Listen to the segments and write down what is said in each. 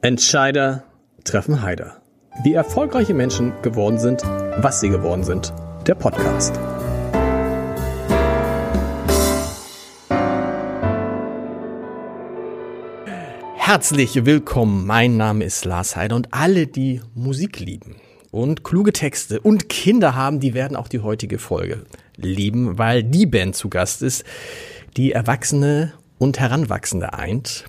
Entscheider treffen Heider. Wie erfolgreiche Menschen geworden sind, was sie geworden sind. Der Podcast. Herzlich willkommen. Mein Name ist Lars Heider und alle, die Musik lieben und kluge Texte und Kinder haben, die werden auch die heutige Folge lieben, weil die Band zu Gast ist, die Erwachsene und Heranwachsende eint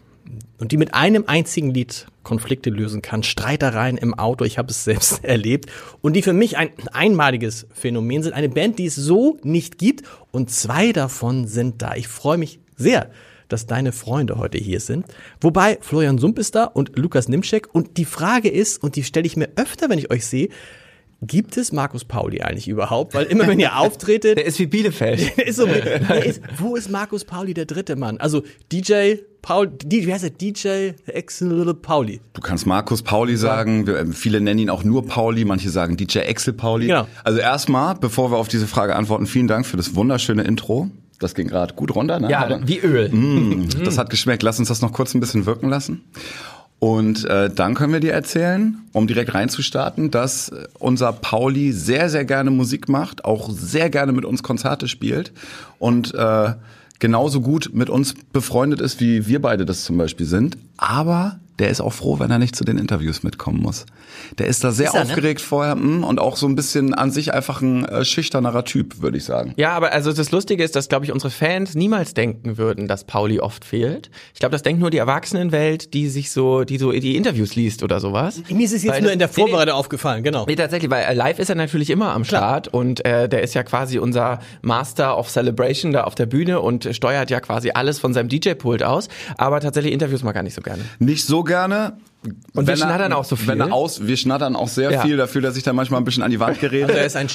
und die mit einem einzigen Lied Konflikte lösen kann, Streitereien im Auto, ich habe es selbst erlebt und die für mich ein einmaliges Phänomen sind, eine Band, die es so nicht gibt und zwei davon sind da. Ich freue mich sehr, dass deine Freunde heute hier sind. Wobei Florian Sump ist da und Lukas Nimschek und die Frage ist, und die stelle ich mir öfter, wenn ich euch sehe, Gibt es Markus Pauli eigentlich überhaupt? Weil immer wenn ihr auftretet. der ist wie Bielefeld. ist so, ist, wo ist Markus Pauli der dritte Mann? Also DJ Paul, die, wie heißt er? DJ Axel Pauli. Du kannst Markus Pauli sagen, wir, ähm, viele nennen ihn auch nur Pauli, manche sagen DJ Axel Pauli. Genau. Also erstmal, bevor wir auf diese Frage antworten, vielen Dank für das wunderschöne Intro. Das ging gerade gut runter, ne? Ja, wie Öl. Mm, das hat geschmeckt. Lass uns das noch kurz ein bisschen wirken lassen. Und äh, dann können wir dir erzählen, um direkt reinzustarten, dass unser Pauli sehr, sehr gerne Musik macht, auch sehr gerne mit uns Konzerte spielt und äh, genauso gut mit uns befreundet ist, wie wir beide das zum Beispiel sind. Aber der ist auch froh, wenn er nicht zu den Interviews mitkommen muss. Der ist da sehr ist er, ne? aufgeregt ne? vorher mh, hm, und auch so ein bisschen an sich einfach ein äh, schüchternerer Typ, würde ich sagen. Ja, aber also das Lustige ist, dass, glaube ich, unsere Fans niemals denken würden, dass Pauli oft fehlt. Ich glaube, das denkt nur die Erwachsenenwelt, die sich so, die so die Interviews liest oder sowas. Mir ist es jetzt weil nur in der Vorbereitung nee, aufgefallen, genau. Nee, tatsächlich, weil äh, live ist er natürlich immer am Start Klar. und äh, der ist ja quasi unser Master of Celebration da auf der Bühne und steuert ja quasi alles von seinem DJ-Pult aus. Aber tatsächlich Interviews mal gar nicht so gerne. Nicht so gerne. Und wir schnattern auch so viel. Wenn er aus, wir schnattern auch sehr ja. viel dafür, dass ich da manchmal ein bisschen an die Wand gerät. Also er ist ein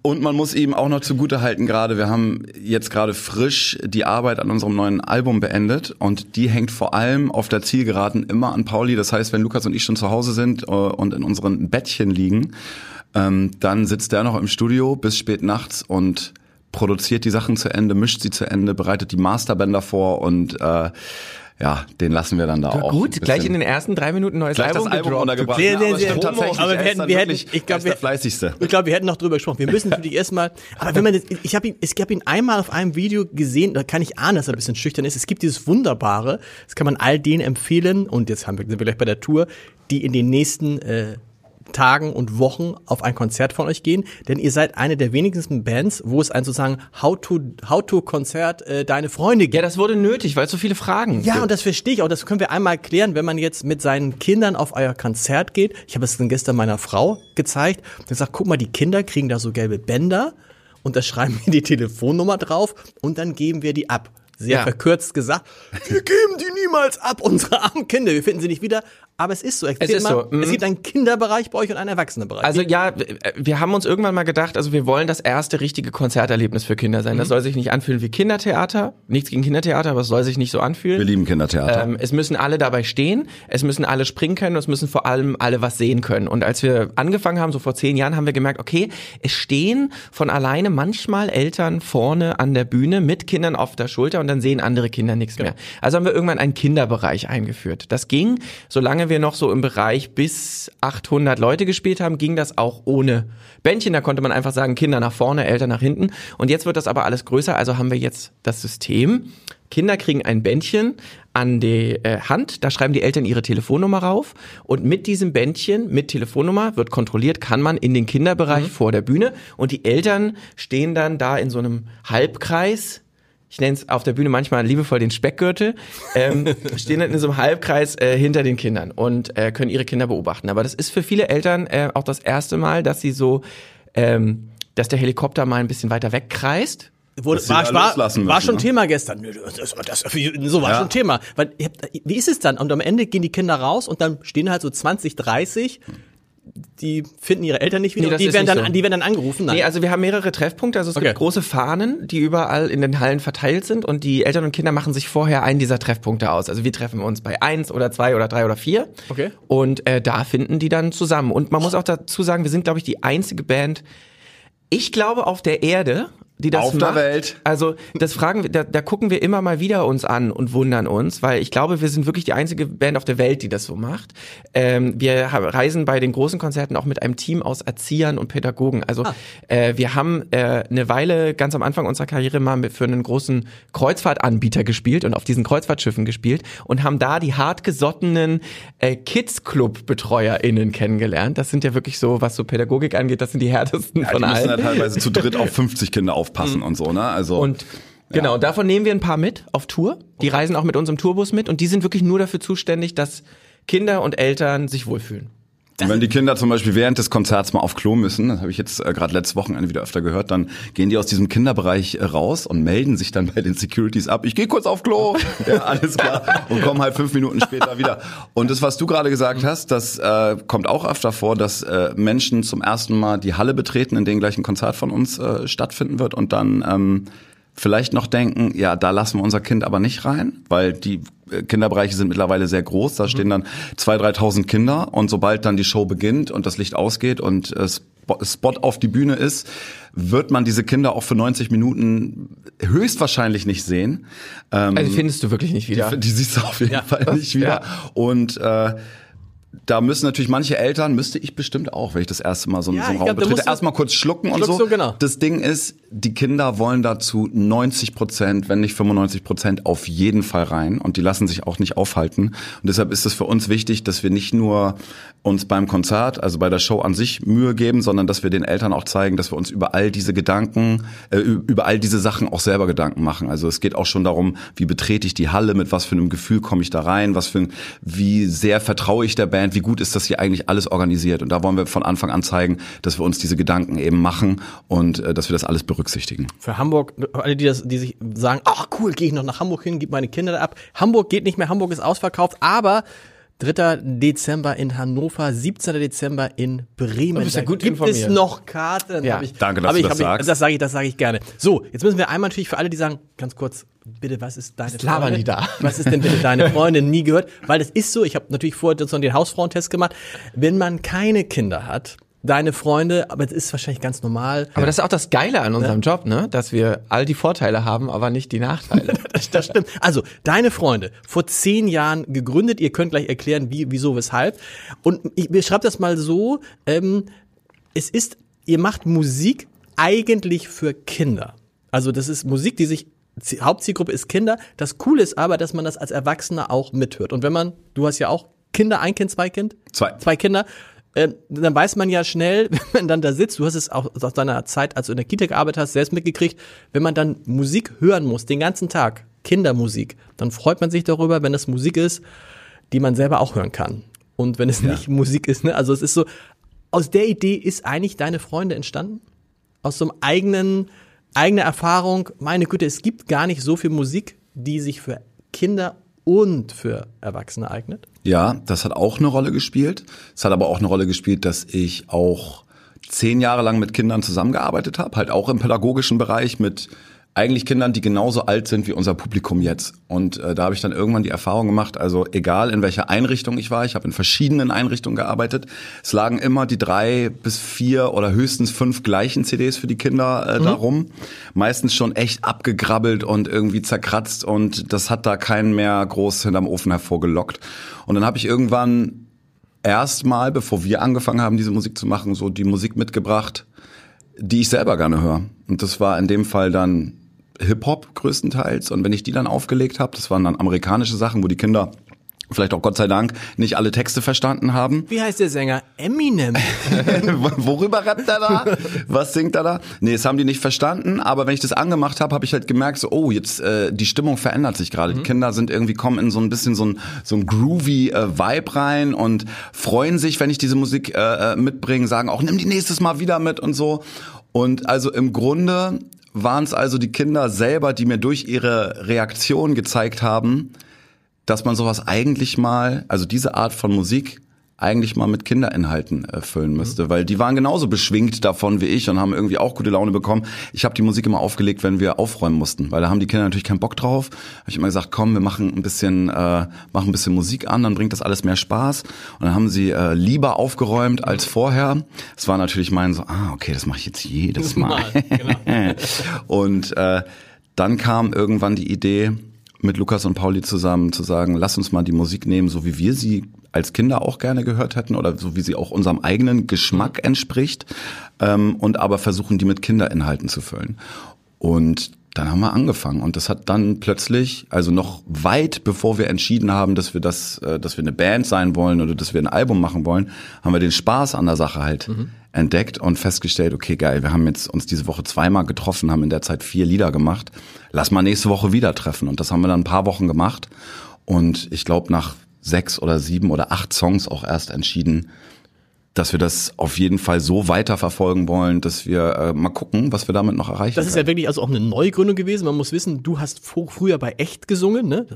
und man muss ihm auch noch zugute halten gerade, wir haben jetzt gerade frisch die Arbeit an unserem neuen Album beendet und die hängt vor allem auf der Zielgeraden immer an Pauli. Das heißt, wenn Lukas und ich schon zu Hause sind äh, und in unseren Bettchen liegen, ähm, dann sitzt der noch im Studio bis spät nachts und produziert die Sachen zu Ende, mischt sie zu Ende, bereitet die Masterbänder vor und äh, ja, den lassen wir dann da ja, auch. Gut, gleich in den ersten drei Minuten neues gleich Album, das Album untergebracht. Aber, stimmt tatsächlich. aber wir hätten, wir hätten, ich glaube, wir, fleißigste. ich glaube, wir hätten noch drüber gesprochen. Wir müssen natürlich erstmal, aber wenn man, das, ich habe ihn, ich habe ihn einmal auf einem Video gesehen, da kann ich ahnen, dass er ein bisschen schüchtern ist. Es gibt dieses Wunderbare, das kann man all denen empfehlen. Und jetzt haben wir, sind wir gleich bei der Tour, die in den nächsten äh, Tagen und Wochen auf ein Konzert von euch gehen, denn ihr seid eine der wenigsten Bands, wo es ein sozusagen How-to How to Konzert äh, deine Freunde gibt. Ja, das wurde nötig, weil es so viele Fragen. Ja, gibt. und das verstehe ich auch. Das können wir einmal klären, wenn man jetzt mit seinen Kindern auf euer Konzert geht. Ich habe es dann gestern meiner Frau gezeigt. Der sagt, guck mal, die Kinder kriegen da so gelbe Bänder und da schreiben wir die Telefonnummer drauf und dann geben wir die ab sehr ja. verkürzt gesagt, wir geben die niemals ab, unsere armen Kinder, wir finden sie nicht wieder. Aber es ist so. Es ist mal, so. Mhm. Es gibt einen Kinderbereich bei euch und einen Erwachsenenbereich. Also ja, wir haben uns irgendwann mal gedacht, also wir wollen das erste richtige Konzerterlebnis für Kinder sein. Mhm. Das soll sich nicht anfühlen wie Kindertheater. Nichts gegen Kindertheater, aber es soll sich nicht so anfühlen. Wir lieben Kindertheater. Ähm, es müssen alle dabei stehen, es müssen alle springen können und es müssen vor allem alle was sehen können. Und als wir angefangen haben, so vor zehn Jahren, haben wir gemerkt, okay, es stehen von alleine manchmal Eltern vorne an der Bühne mit Kindern auf der Schulter und dann sehen andere Kinder nichts mehr. Also haben wir irgendwann einen Kinderbereich eingeführt. Das ging, solange wir noch so im Bereich Bereich bis 800 Leute gespielt haben, ging das auch ohne Bändchen. Da konnte man einfach sagen, Kinder nach vorne, Eltern nach hinten. Und jetzt wird das aber alles größer. Also haben wir jetzt das System. Kinder kriegen ein Bändchen an die äh, Hand, da schreiben die Eltern ihre Telefonnummer rauf und mit diesem Bändchen, mit Telefonnummer, wird kontrolliert, kann man in den Kinderbereich mhm. vor der Bühne und die Eltern stehen dann da in so einem Halbkreis ich nenne es auf der Bühne manchmal liebevoll den Speckgürtel, ähm, stehen dann in so einem Halbkreis äh, hinter den Kindern und äh, können ihre Kinder beobachten. Aber das ist für viele Eltern äh, auch das erste Mal, dass sie so, ähm, dass der Helikopter mal ein bisschen weiter wegkreist. Wurde, war, war, müssen, war schon ne? Thema gestern. Das, das, so war ja. schon Thema. Weil, wie ist es dann? Und am Ende gehen die Kinder raus und dann stehen halt so 20, 30 die finden ihre Eltern nicht wieder. Nee, die, werden dann, so. die werden dann angerufen. Nein. Nee, also wir haben mehrere Treffpunkte. Also es okay. gibt große Fahnen, die überall in den Hallen verteilt sind und die Eltern und Kinder machen sich vorher einen dieser Treffpunkte aus. Also wir treffen uns bei eins oder zwei oder drei oder vier. Okay. Und äh, da finden die dann zusammen. Und man muss auch dazu sagen, wir sind, glaube ich, die einzige Band, ich glaube, auf der Erde, die das Auf macht. der Welt. Also das fragen wir, da, da gucken wir immer mal wieder uns an und wundern uns, weil ich glaube, wir sind wirklich die einzige Band auf der Welt, die das so macht. Ähm, wir reisen bei den großen Konzerten auch mit einem Team aus Erziehern und Pädagogen. Also ah. äh, wir haben äh, eine Weile ganz am Anfang unserer Karriere mal für einen großen Kreuzfahrtanbieter gespielt und auf diesen Kreuzfahrtschiffen gespielt und haben da die hartgesottenen äh, Kids Club BetreuerInnen kennengelernt. Das sind ja wirklich so, was so Pädagogik angeht, das sind die härtesten ja, von die allen. Die müssen ja teilweise zu dritt auf 50 Kinder auf aufpassen mhm. und so, ne? Also. Und Genau, ja. davon nehmen wir ein paar mit auf Tour. Die reisen auch mit unserem Tourbus mit und die sind wirklich nur dafür zuständig, dass Kinder und Eltern sich wohlfühlen. Und wenn die Kinder zum Beispiel während des Konzerts mal auf Klo müssen, das habe ich jetzt äh, gerade letztes Wochenende wieder öfter gehört, dann gehen die aus diesem Kinderbereich äh, raus und melden sich dann bei den Securities ab. Ich gehe kurz auf Klo, ja, alles klar, und kommen halt fünf Minuten später wieder. Und das, was du gerade gesagt hast, das äh, kommt auch öfter vor, dass äh, Menschen zum ersten Mal die Halle betreten, in denen gleich ein Konzert von uns äh, stattfinden wird und dann ähm, vielleicht noch denken, ja, da lassen wir unser Kind aber nicht rein, weil die Kinderbereiche sind mittlerweile sehr groß. Da stehen dann zwei, dreitausend Kinder und sobald dann die Show beginnt und das Licht ausgeht und äh, Spot auf die Bühne ist, wird man diese Kinder auch für 90 Minuten höchstwahrscheinlich nicht sehen. Ähm, also findest du wirklich nicht wieder? Die, die siehst du auf jeden ja. Fall nicht wieder. Ja. Und äh, da müssen natürlich manche Eltern, müsste ich bestimmt auch, wenn ich das erste Mal so, ja, so einen Raum glaub, betrete, erstmal kurz schlucken und so. So, genau. Das Ding ist, die Kinder wollen dazu 90 Prozent, wenn nicht 95 Prozent auf jeden Fall rein und die lassen sich auch nicht aufhalten. Und deshalb ist es für uns wichtig, dass wir nicht nur uns beim Konzert, also bei der Show an sich Mühe geben, sondern dass wir den Eltern auch zeigen, dass wir uns über all diese Gedanken, äh, über all diese Sachen auch selber Gedanken machen. Also es geht auch schon darum, wie betrete ich die Halle, mit was für einem Gefühl komme ich da rein, was für, wie sehr vertraue ich der Band, wie gut ist das hier eigentlich alles organisiert. Und da wollen wir von Anfang an zeigen, dass wir uns diese Gedanken eben machen und äh, dass wir das alles berücksichtigen. Für Hamburg, alle, die, das, die sich sagen, ach cool, gehe ich noch nach Hamburg hin, gib meine Kinder ab. Hamburg geht nicht mehr, Hamburg ist ausverkauft, aber 3. Dezember in Hannover, 17. Dezember in Bremen. Du bist ja gut gibt informiert. es noch Karten? Ja. Ich, Danke, dass du das ich, sagst. Das sage ich, das sage ich gerne. So, jetzt müssen wir einmal natürlich für alle, die sagen, ganz kurz, bitte, was ist deine was Freundin? Die da? Was ist denn bitte deine Freundin? Nie gehört, weil das ist so. Ich habe natürlich vorher so den Hausfrauentest gemacht. Wenn man keine Kinder hat, deine Freunde, aber es ist wahrscheinlich ganz normal. Aber das ist auch das Geile an unserem ja. Job, ne? Dass wir all die Vorteile haben, aber nicht die Nachteile. das, das, stimmt. Also, deine Freunde, vor zehn Jahren gegründet, ihr könnt gleich erklären, wie, wieso, weshalb. Und ich beschreibe das mal so, ähm, es ist, ihr macht Musik eigentlich für Kinder. Also das ist Musik, die sich Hauptzielgruppe ist Kinder. Das Coole ist aber, dass man das als Erwachsener auch mithört. Und wenn man, du hast ja auch Kinder, ein Kind, zwei Kind? Zwei. Zwei Kinder. Äh, dann weiß man ja schnell, wenn man dann da sitzt, du hast es auch aus deiner Zeit, als du in der Kita gearbeitet hast, selbst mitgekriegt, wenn man dann Musik hören muss, den ganzen Tag, Kindermusik, dann freut man sich darüber, wenn es Musik ist, die man selber auch hören kann. Und wenn es ja. nicht Musik ist, ne? Also es ist so, aus der Idee ist eigentlich deine Freunde entstanden? Aus so einem eigenen, eigener Erfahrung, meine Güte, es gibt gar nicht so viel Musik, die sich für Kinder und für Erwachsene eignet? Ja, das hat auch eine Rolle gespielt. Es hat aber auch eine Rolle gespielt, dass ich auch zehn Jahre lang mit Kindern zusammengearbeitet habe, halt auch im pädagogischen Bereich mit eigentlich Kindern, die genauso alt sind wie unser Publikum jetzt. Und äh, da habe ich dann irgendwann die Erfahrung gemacht, also egal in welcher Einrichtung ich war, ich habe in verschiedenen Einrichtungen gearbeitet, es lagen immer die drei bis vier oder höchstens fünf gleichen CDs für die Kinder äh, mhm. darum. Meistens schon echt abgegrabbelt und irgendwie zerkratzt und das hat da keinen mehr groß hinterm Ofen hervorgelockt. Und dann habe ich irgendwann erstmal, bevor wir angefangen haben, diese Musik zu machen, so die Musik mitgebracht, die ich selber gerne höre. Und das war in dem Fall dann Hip-Hop größtenteils. Und wenn ich die dann aufgelegt habe, das waren dann amerikanische Sachen, wo die Kinder vielleicht auch Gott sei Dank nicht alle Texte verstanden haben. Wie heißt der Sänger? Eminem. Worüber rappt er da? Was singt er da? Nee, das haben die nicht verstanden, aber wenn ich das angemacht habe, habe ich halt gemerkt, so oh, jetzt äh, die Stimmung verändert sich gerade. Mhm. Die Kinder sind irgendwie kommen in so ein bisschen so ein so ein groovy äh, Vibe rein und freuen sich, wenn ich diese Musik äh, äh mitbringe, sagen auch nimm die nächstes Mal wieder mit und so. Und also im Grunde waren es also die Kinder selber, die mir durch ihre Reaktion gezeigt haben, dass man sowas eigentlich mal, also diese Art von Musik eigentlich mal mit Kinderinhalten äh, füllen müsste, mhm. weil die waren genauso beschwingt davon wie ich und haben irgendwie auch gute Laune bekommen. Ich habe die Musik immer aufgelegt, wenn wir aufräumen mussten, weil da haben die Kinder natürlich keinen Bock drauf. Habe ich immer gesagt, komm, wir machen ein bisschen, äh, machen ein bisschen Musik an, dann bringt das alles mehr Spaß. Und dann haben sie äh, lieber aufgeräumt als vorher. Es war natürlich mein so, ah, okay, das mache ich jetzt jedes Mal. genau. und äh, dann kam irgendwann die Idee, mit Lukas und Pauli zusammen zu sagen, lass uns mal die Musik nehmen, so wie wir sie als Kinder auch gerne gehört hätten oder so wie sie auch unserem eigenen Geschmack entspricht ähm, und aber versuchen, die mit Kinderinhalten zu füllen. Und dann haben wir angefangen und das hat dann plötzlich, also noch weit bevor wir entschieden haben, dass wir das, äh, dass wir eine Band sein wollen oder dass wir ein Album machen wollen, haben wir den Spaß an der Sache halt mhm. Entdeckt und festgestellt, okay, geil, wir haben jetzt uns diese Woche zweimal getroffen, haben in der Zeit vier Lieder gemacht. Lass mal nächste Woche wieder treffen und das haben wir dann ein paar Wochen gemacht und ich glaube nach sechs oder sieben oder acht Songs auch erst entschieden, dass wir das auf jeden Fall so weiterverfolgen wollen, dass wir äh, mal gucken, was wir damit noch erreichen. Das ist können. ja wirklich also auch eine Neugründung gewesen. Man muss wissen, du hast früher bei echt gesungen, ne?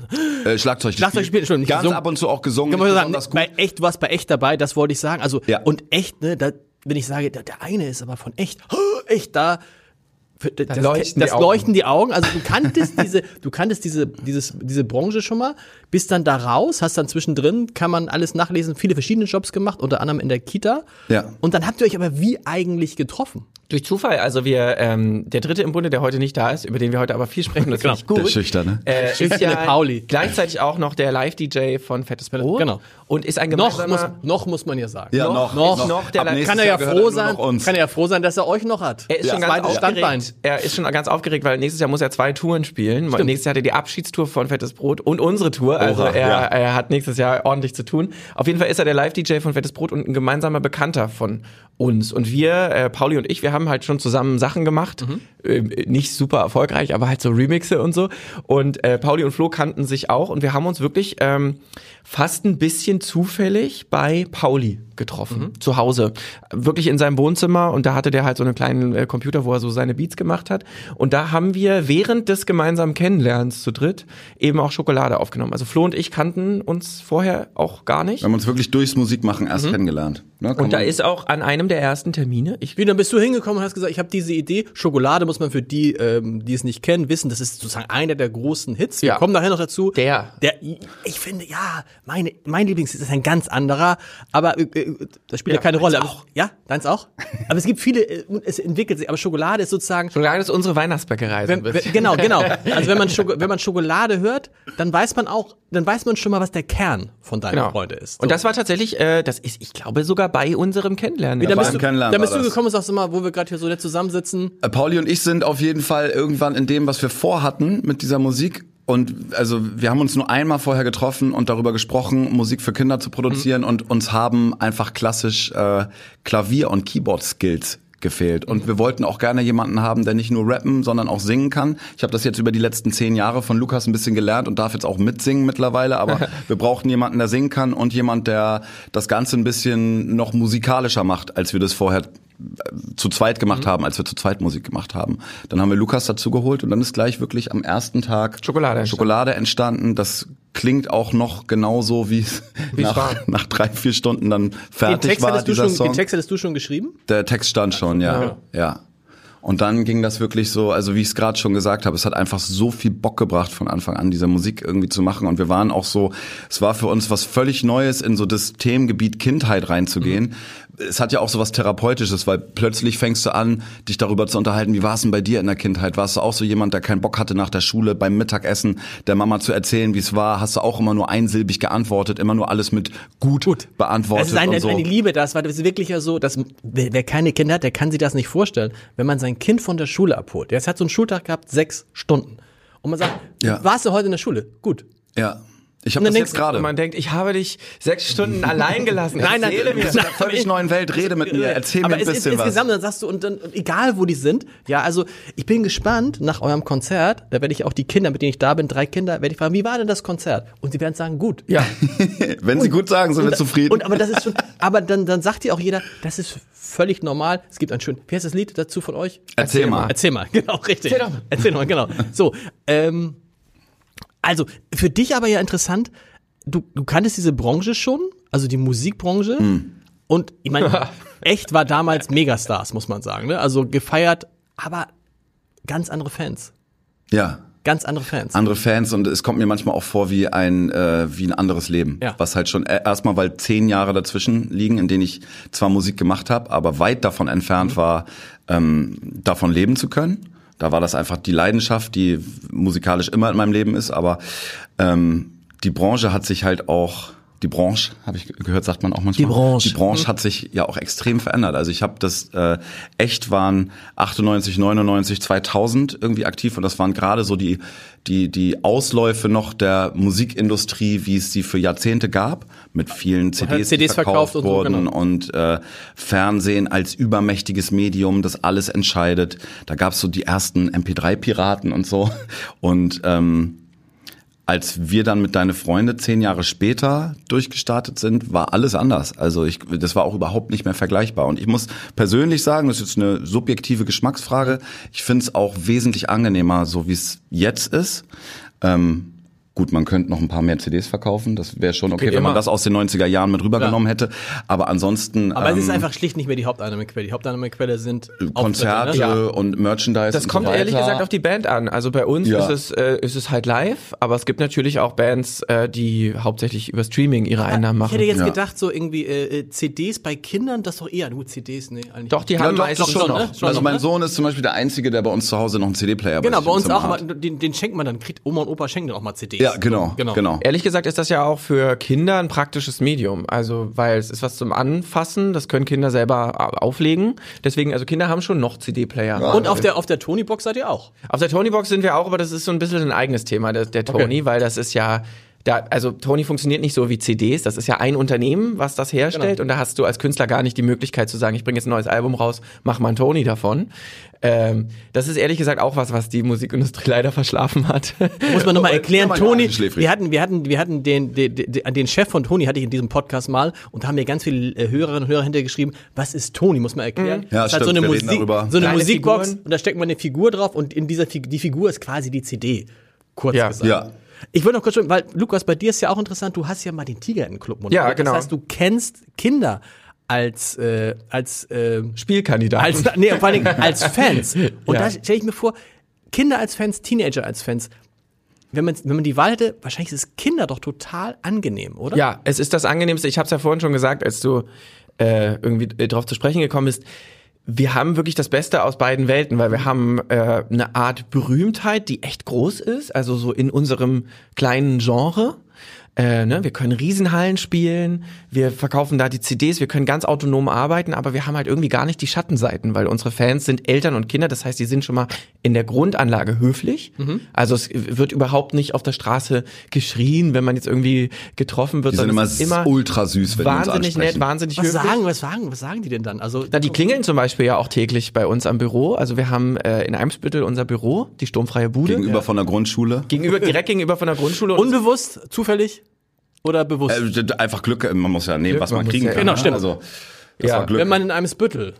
Äh, Schlagzeug, Schlagzeug gespielt, schon ganz gesungen. ab und zu auch gesungen. Kann man sagen, bei echt, du warst bei echt dabei, das wollte ich sagen. Also ja. und echt, ne? Da, wenn ich sage, der, der eine ist aber von echt, echt da das, leuchten, das die leuchten die Augen. Also du kanntest diese, du kanntest diese, dieses, diese Branche schon mal, bist dann da raus, hast dann zwischendrin, kann man alles nachlesen, viele verschiedene Jobs gemacht, unter anderem in der Kita. Ja. Und dann habt ihr euch aber wie eigentlich getroffen? Durch Zufall, also wir, ähm, der dritte im Bunde, der heute nicht da ist, über den wir heute aber viel sprechen, das genau. finde ich gut. Der Schüchterne. Äh, ist ja Pauli. gleichzeitig auch noch der Live-DJ von Fettes Brot. Genau. Und ist ein gemeinsamer... Noch muss, noch muss man ja sagen. Ja, noch. Noch, noch, noch der kann er ja froh sein, kann er ja froh sein, dass er euch noch hat. Er ist ja. schon ganz aufgeregt. Er ist schon ganz aufgeregt, weil nächstes Jahr muss er zwei Touren spielen. Stimmt. Nächstes Jahr hat er die Abschiedstour von Fettes Brot und unsere Tour. Also Oha, er, ja. er hat nächstes Jahr ordentlich zu tun. Auf jeden Fall ist er der Live-DJ von Fettes Brot und ein gemeinsamer Bekannter von uns. Und wir, äh, Pauli und ich, wir haben halt schon zusammen Sachen gemacht. Mhm. Äh, nicht super erfolgreich, aber halt so Remixe und so. Und äh, Pauli und Flo kannten sich auch und wir haben uns wirklich ähm, fast ein bisschen zufällig bei Pauli getroffen, mhm. zu Hause. Wirklich in seinem Wohnzimmer und da hatte der halt so einen kleinen äh, Computer, wo er so seine Beats gemacht hat. Und da haben wir während des gemeinsamen Kennenlernens zu dritt eben auch Schokolade aufgenommen. Also Flo und ich kannten uns vorher auch gar nicht. Wir haben uns wirklich durchs Musikmachen erst mhm. kennengelernt. Ne, und da ist auch an einem der ersten Termine. Ich Wie, dann bist du hingekommen und hast gesagt, ich habe diese Idee. Schokolade muss man für die, ähm, die es nicht kennen, wissen. Das ist sozusagen einer der großen Hits. Wir ja. kommen nachher noch dazu. Der. Der, ich finde, ja, meine, mein Lieblings ist ein ganz anderer, aber äh, äh das spielt ja, ja keine Rolle. Auch. ja, deins auch. aber es gibt viele, äh, es entwickelt sich. Aber Schokolade ist sozusagen. Schokolade ist unsere Weihnachtsbäckerei. Wenn, wenn, genau, genau. Also wenn man, Schoko, wenn man Schokolade hört, dann weiß man auch, dann weiß man schon mal, was der Kern von deiner genau. Freude ist. So. Und das war tatsächlich, äh, das ist, ich glaube, sogar bei unserem Kennenlernen. Wie, da bist, du, Kennenlernen da bist du gekommen, sagst du mal, wo wir gerade hier so nett zusammensitzen. Äh, Pauli und ich sind auf jeden Fall irgendwann in dem, was wir vorhatten mit dieser Musik, und also wir haben uns nur einmal vorher getroffen und darüber gesprochen, Musik für Kinder zu produzieren mhm. und uns haben einfach klassisch äh, Klavier- und Keyboard-Skills gefehlt. Und wir wollten auch gerne jemanden haben, der nicht nur rappen, sondern auch singen kann. Ich habe das jetzt über die letzten zehn Jahre von Lukas ein bisschen gelernt und darf jetzt auch mitsingen mittlerweile. Aber wir brauchten jemanden, der singen kann und jemand, der das Ganze ein bisschen noch musikalischer macht, als wir das vorher zu zweit gemacht mhm. haben, als wir zu zweit Musik gemacht haben. Dann haben wir Lukas dazu geholt und dann ist gleich wirklich am ersten Tag Schokolade entstanden. Schokolade entstanden. Das klingt auch noch genauso, wie es nach, nach drei, vier Stunden dann fertig war, dieser schon, Song. Den Text hattest du schon geschrieben? Der Text stand schon, ja. ja. ja. Und dann ging das wirklich so, also wie ich es gerade schon gesagt habe, es hat einfach so viel Bock gebracht von Anfang an, diese Musik irgendwie zu machen. Und wir waren auch so, es war für uns was völlig Neues, in so das Themengebiet Kindheit reinzugehen. Mhm es hat ja auch so was Therapeutisches, weil plötzlich fängst du an, dich darüber zu unterhalten, wie war es denn bei dir in der Kindheit? Warst du auch so jemand, der keinen Bock hatte nach der Schule beim Mittagessen der Mama zu erzählen, wie es war? Hast du auch immer nur einsilbig geantwortet, immer nur alles mit gut, gut. beantwortet? Es ist eine, so. eine Liebe, das war das ist wirklich ja so, dass wer, wer keine Kinder hat, der kann sich das nicht vorstellen. Wenn man sein Kind von der Schule abholt, der hat so einen Schultag gehabt, sechs Stunden. Und man sagt, ja. warst du heute in der Schule? Gut. Ja. Ich habe das jetzt gerade. Man denkt, ich habe dich sechs Stunden allein gelassen. nein, nein, Erzähle mir. In einer völlig neuen Welt, rede mit mir, erzähl mir ein bisschen ist, was. Insgesamt, dann sagst du, und dann, egal wo die sind, ja, also ich bin gespannt nach eurem Konzert, da werde ich auch die Kinder, mit denen ich da bin, drei Kinder, werde ich fragen, wie war denn das Konzert? Und sie werden sagen, gut. Ja. Wenn und, sie gut sagen, sind wir zufrieden. Und aber das ist schon, aber dann, dann sagt dir auch jeder, das ist völlig normal. Es gibt ein schön, wie heißt das Lied dazu von euch? Erzähl, Erzähl mal. Erzähl mal, genau, richtig. Erzähl, doch. Erzähl mal, genau. So, ähm, also für dich aber ja interessant, du, du kanntest diese Branche schon, also die Musikbranche. Mhm. Und ich meine, echt war damals Megastars, muss man sagen. Ne? Also gefeiert, aber ganz andere Fans. Ja. Ganz andere Fans. Andere Fans und es kommt mir manchmal auch vor wie ein äh, wie ein anderes Leben, ja. was halt schon äh, erstmal weil zehn Jahre dazwischen liegen, in denen ich zwar Musik gemacht habe, aber weit davon entfernt mhm. war, ähm, davon leben zu können. Da war das einfach die Leidenschaft, die musikalisch immer in meinem Leben ist, aber ähm, die Branche hat sich halt auch die Branche, habe ich gehört, sagt man auch manchmal. Die Branche. Die Branche hat sich ja auch extrem verändert. Also ich habe das äh, echt waren 98, 99, 2000 irgendwie aktiv und das waren gerade so die die die Ausläufe noch der Musikindustrie, wie es sie für Jahrzehnte gab, mit vielen CDs, CDs verkauft, verkauft und, wurden so, genau. und äh, Fernsehen als übermächtiges Medium, das alles entscheidet. Da gab es so die ersten MP3-Piraten und so und ähm, als wir dann mit deine Freunde zehn Jahre später durchgestartet sind, war alles anders. Also ich, das war auch überhaupt nicht mehr vergleichbar. Und ich muss persönlich sagen, das ist jetzt eine subjektive Geschmacksfrage. Ich finde es auch wesentlich angenehmer, so wie es jetzt ist. Ähm, Gut, man könnte noch ein paar mehr CDs verkaufen. Das wäre schon okay, wenn man das aus den 90er Jahren mit rübergenommen ja. hätte. Aber ansonsten. Aber ähm, es ist ähm, einfach schlicht nicht mehr die Haupteinnahmequelle. Die Haupteinnahmequelle sind Konzerte ne? und Merchandise. Das kommt so ehrlich gesagt auf die Band an. Also bei uns ja. ist es äh, ist es halt live, aber es gibt natürlich auch Bands, äh, die hauptsächlich über Streaming ihre Einnahmen machen. Ich hätte jetzt ja. gedacht, so irgendwie äh, äh CDs bei Kindern, das ist doch eher nur CDs, nee, eigentlich. Doch, die haben doch, meistens schon, noch. Ne? schon Also mein ne? Sohn ist zum Beispiel der einzige, der bei uns zu Hause noch einen CD-Player Genau, bei uns auch. Aber den, den schenkt man dann, kriegt Oma und Opa schenken dann auch mal CDs. Ja, genau, genau. Genau. Ehrlich gesagt ist das ja auch für Kinder ein praktisches Medium. Also, weil es ist was zum Anfassen, das können Kinder selber auflegen. Deswegen, also Kinder haben schon noch CD-Player. Ja, und auf der, auf der Tony-Box seid ihr auch? Auf der Tony-Box sind wir auch, aber das ist so ein bisschen ein eigenes Thema, der, der Tony, okay. weil das ist ja, da, also Tony funktioniert nicht so wie CDs. Das ist ja ein Unternehmen, was das herstellt. Genau. Und da hast du als Künstler gar nicht die Möglichkeit zu sagen, ich bringe jetzt ein neues Album raus, mach mal ein Tony davon. Ähm, das ist ehrlich gesagt auch was, was die Musikindustrie leider verschlafen hat. Muss man nochmal erklären, Tony, wir hatten, wir hatten, wir hatten den, den, den, den Chef von Tony hatte ich in diesem Podcast mal und haben mir ganz viele Hörerinnen und Hörer hintergeschrieben, was ist Tony, muss man erklären. Mhm. Ja, das stimmt, so eine, Musik, so eine Musikbox Figuren. und da steckt man eine Figur drauf und in dieser Figur, die Figur ist quasi die CD. Kurz ja. gesagt. Ja. Ich würde noch kurz, weil Lukas, bei dir ist ja auch interessant, du hast ja mal den Tiger in Club moderiert. Ja, genau. Das heißt, du kennst Kinder als äh, als äh, Spielkandidat. Als, nee, vor allen Dingen als Fans. Und ja. da stelle ich mir vor, Kinder als Fans, Teenager als Fans. Wenn man, wenn man die Wahl hätte, wahrscheinlich ist es Kinder doch total angenehm, oder? Ja, es ist das Angenehmste. Ich habe es ja vorhin schon gesagt, als du äh, irgendwie äh, darauf zu sprechen gekommen bist wir haben wirklich das Beste aus beiden Welten, weil wir haben äh, eine Art Berühmtheit, die echt groß ist, also so in unserem kleinen Genre. Äh, ne, wir können Riesenhallen spielen, wir verkaufen da die CDs, wir können ganz autonom arbeiten, aber wir haben halt irgendwie gar nicht die Schattenseiten, weil unsere Fans sind Eltern und Kinder, das heißt, die sind schon mal in der Grundanlage höflich. Mhm. Also es wird überhaupt nicht auf der Straße geschrien, wenn man jetzt irgendwie getroffen wird. Die sind immer, immer ultra süß, wenn wahnsinnig nett, wahnsinnig was höflich. Sagen, was sagen, was sagen die denn dann? Also Na, die klingeln zum Beispiel ja auch täglich bei uns am Büro. Also wir haben äh, in Eimsbüttel unser Büro, die sturmfreie Bude. Gegenüber ja. von der Grundschule. Gegenüber, direkt gegenüber von der Grundschule. Unbewusst, zufällig? Oder bewusst? Äh, einfach Glück, man muss ja nehmen, Glück, was man, man kriegen ja, kann. Genau, stimmt. Also, das ja. war Glück. Wenn man in einem Spüttel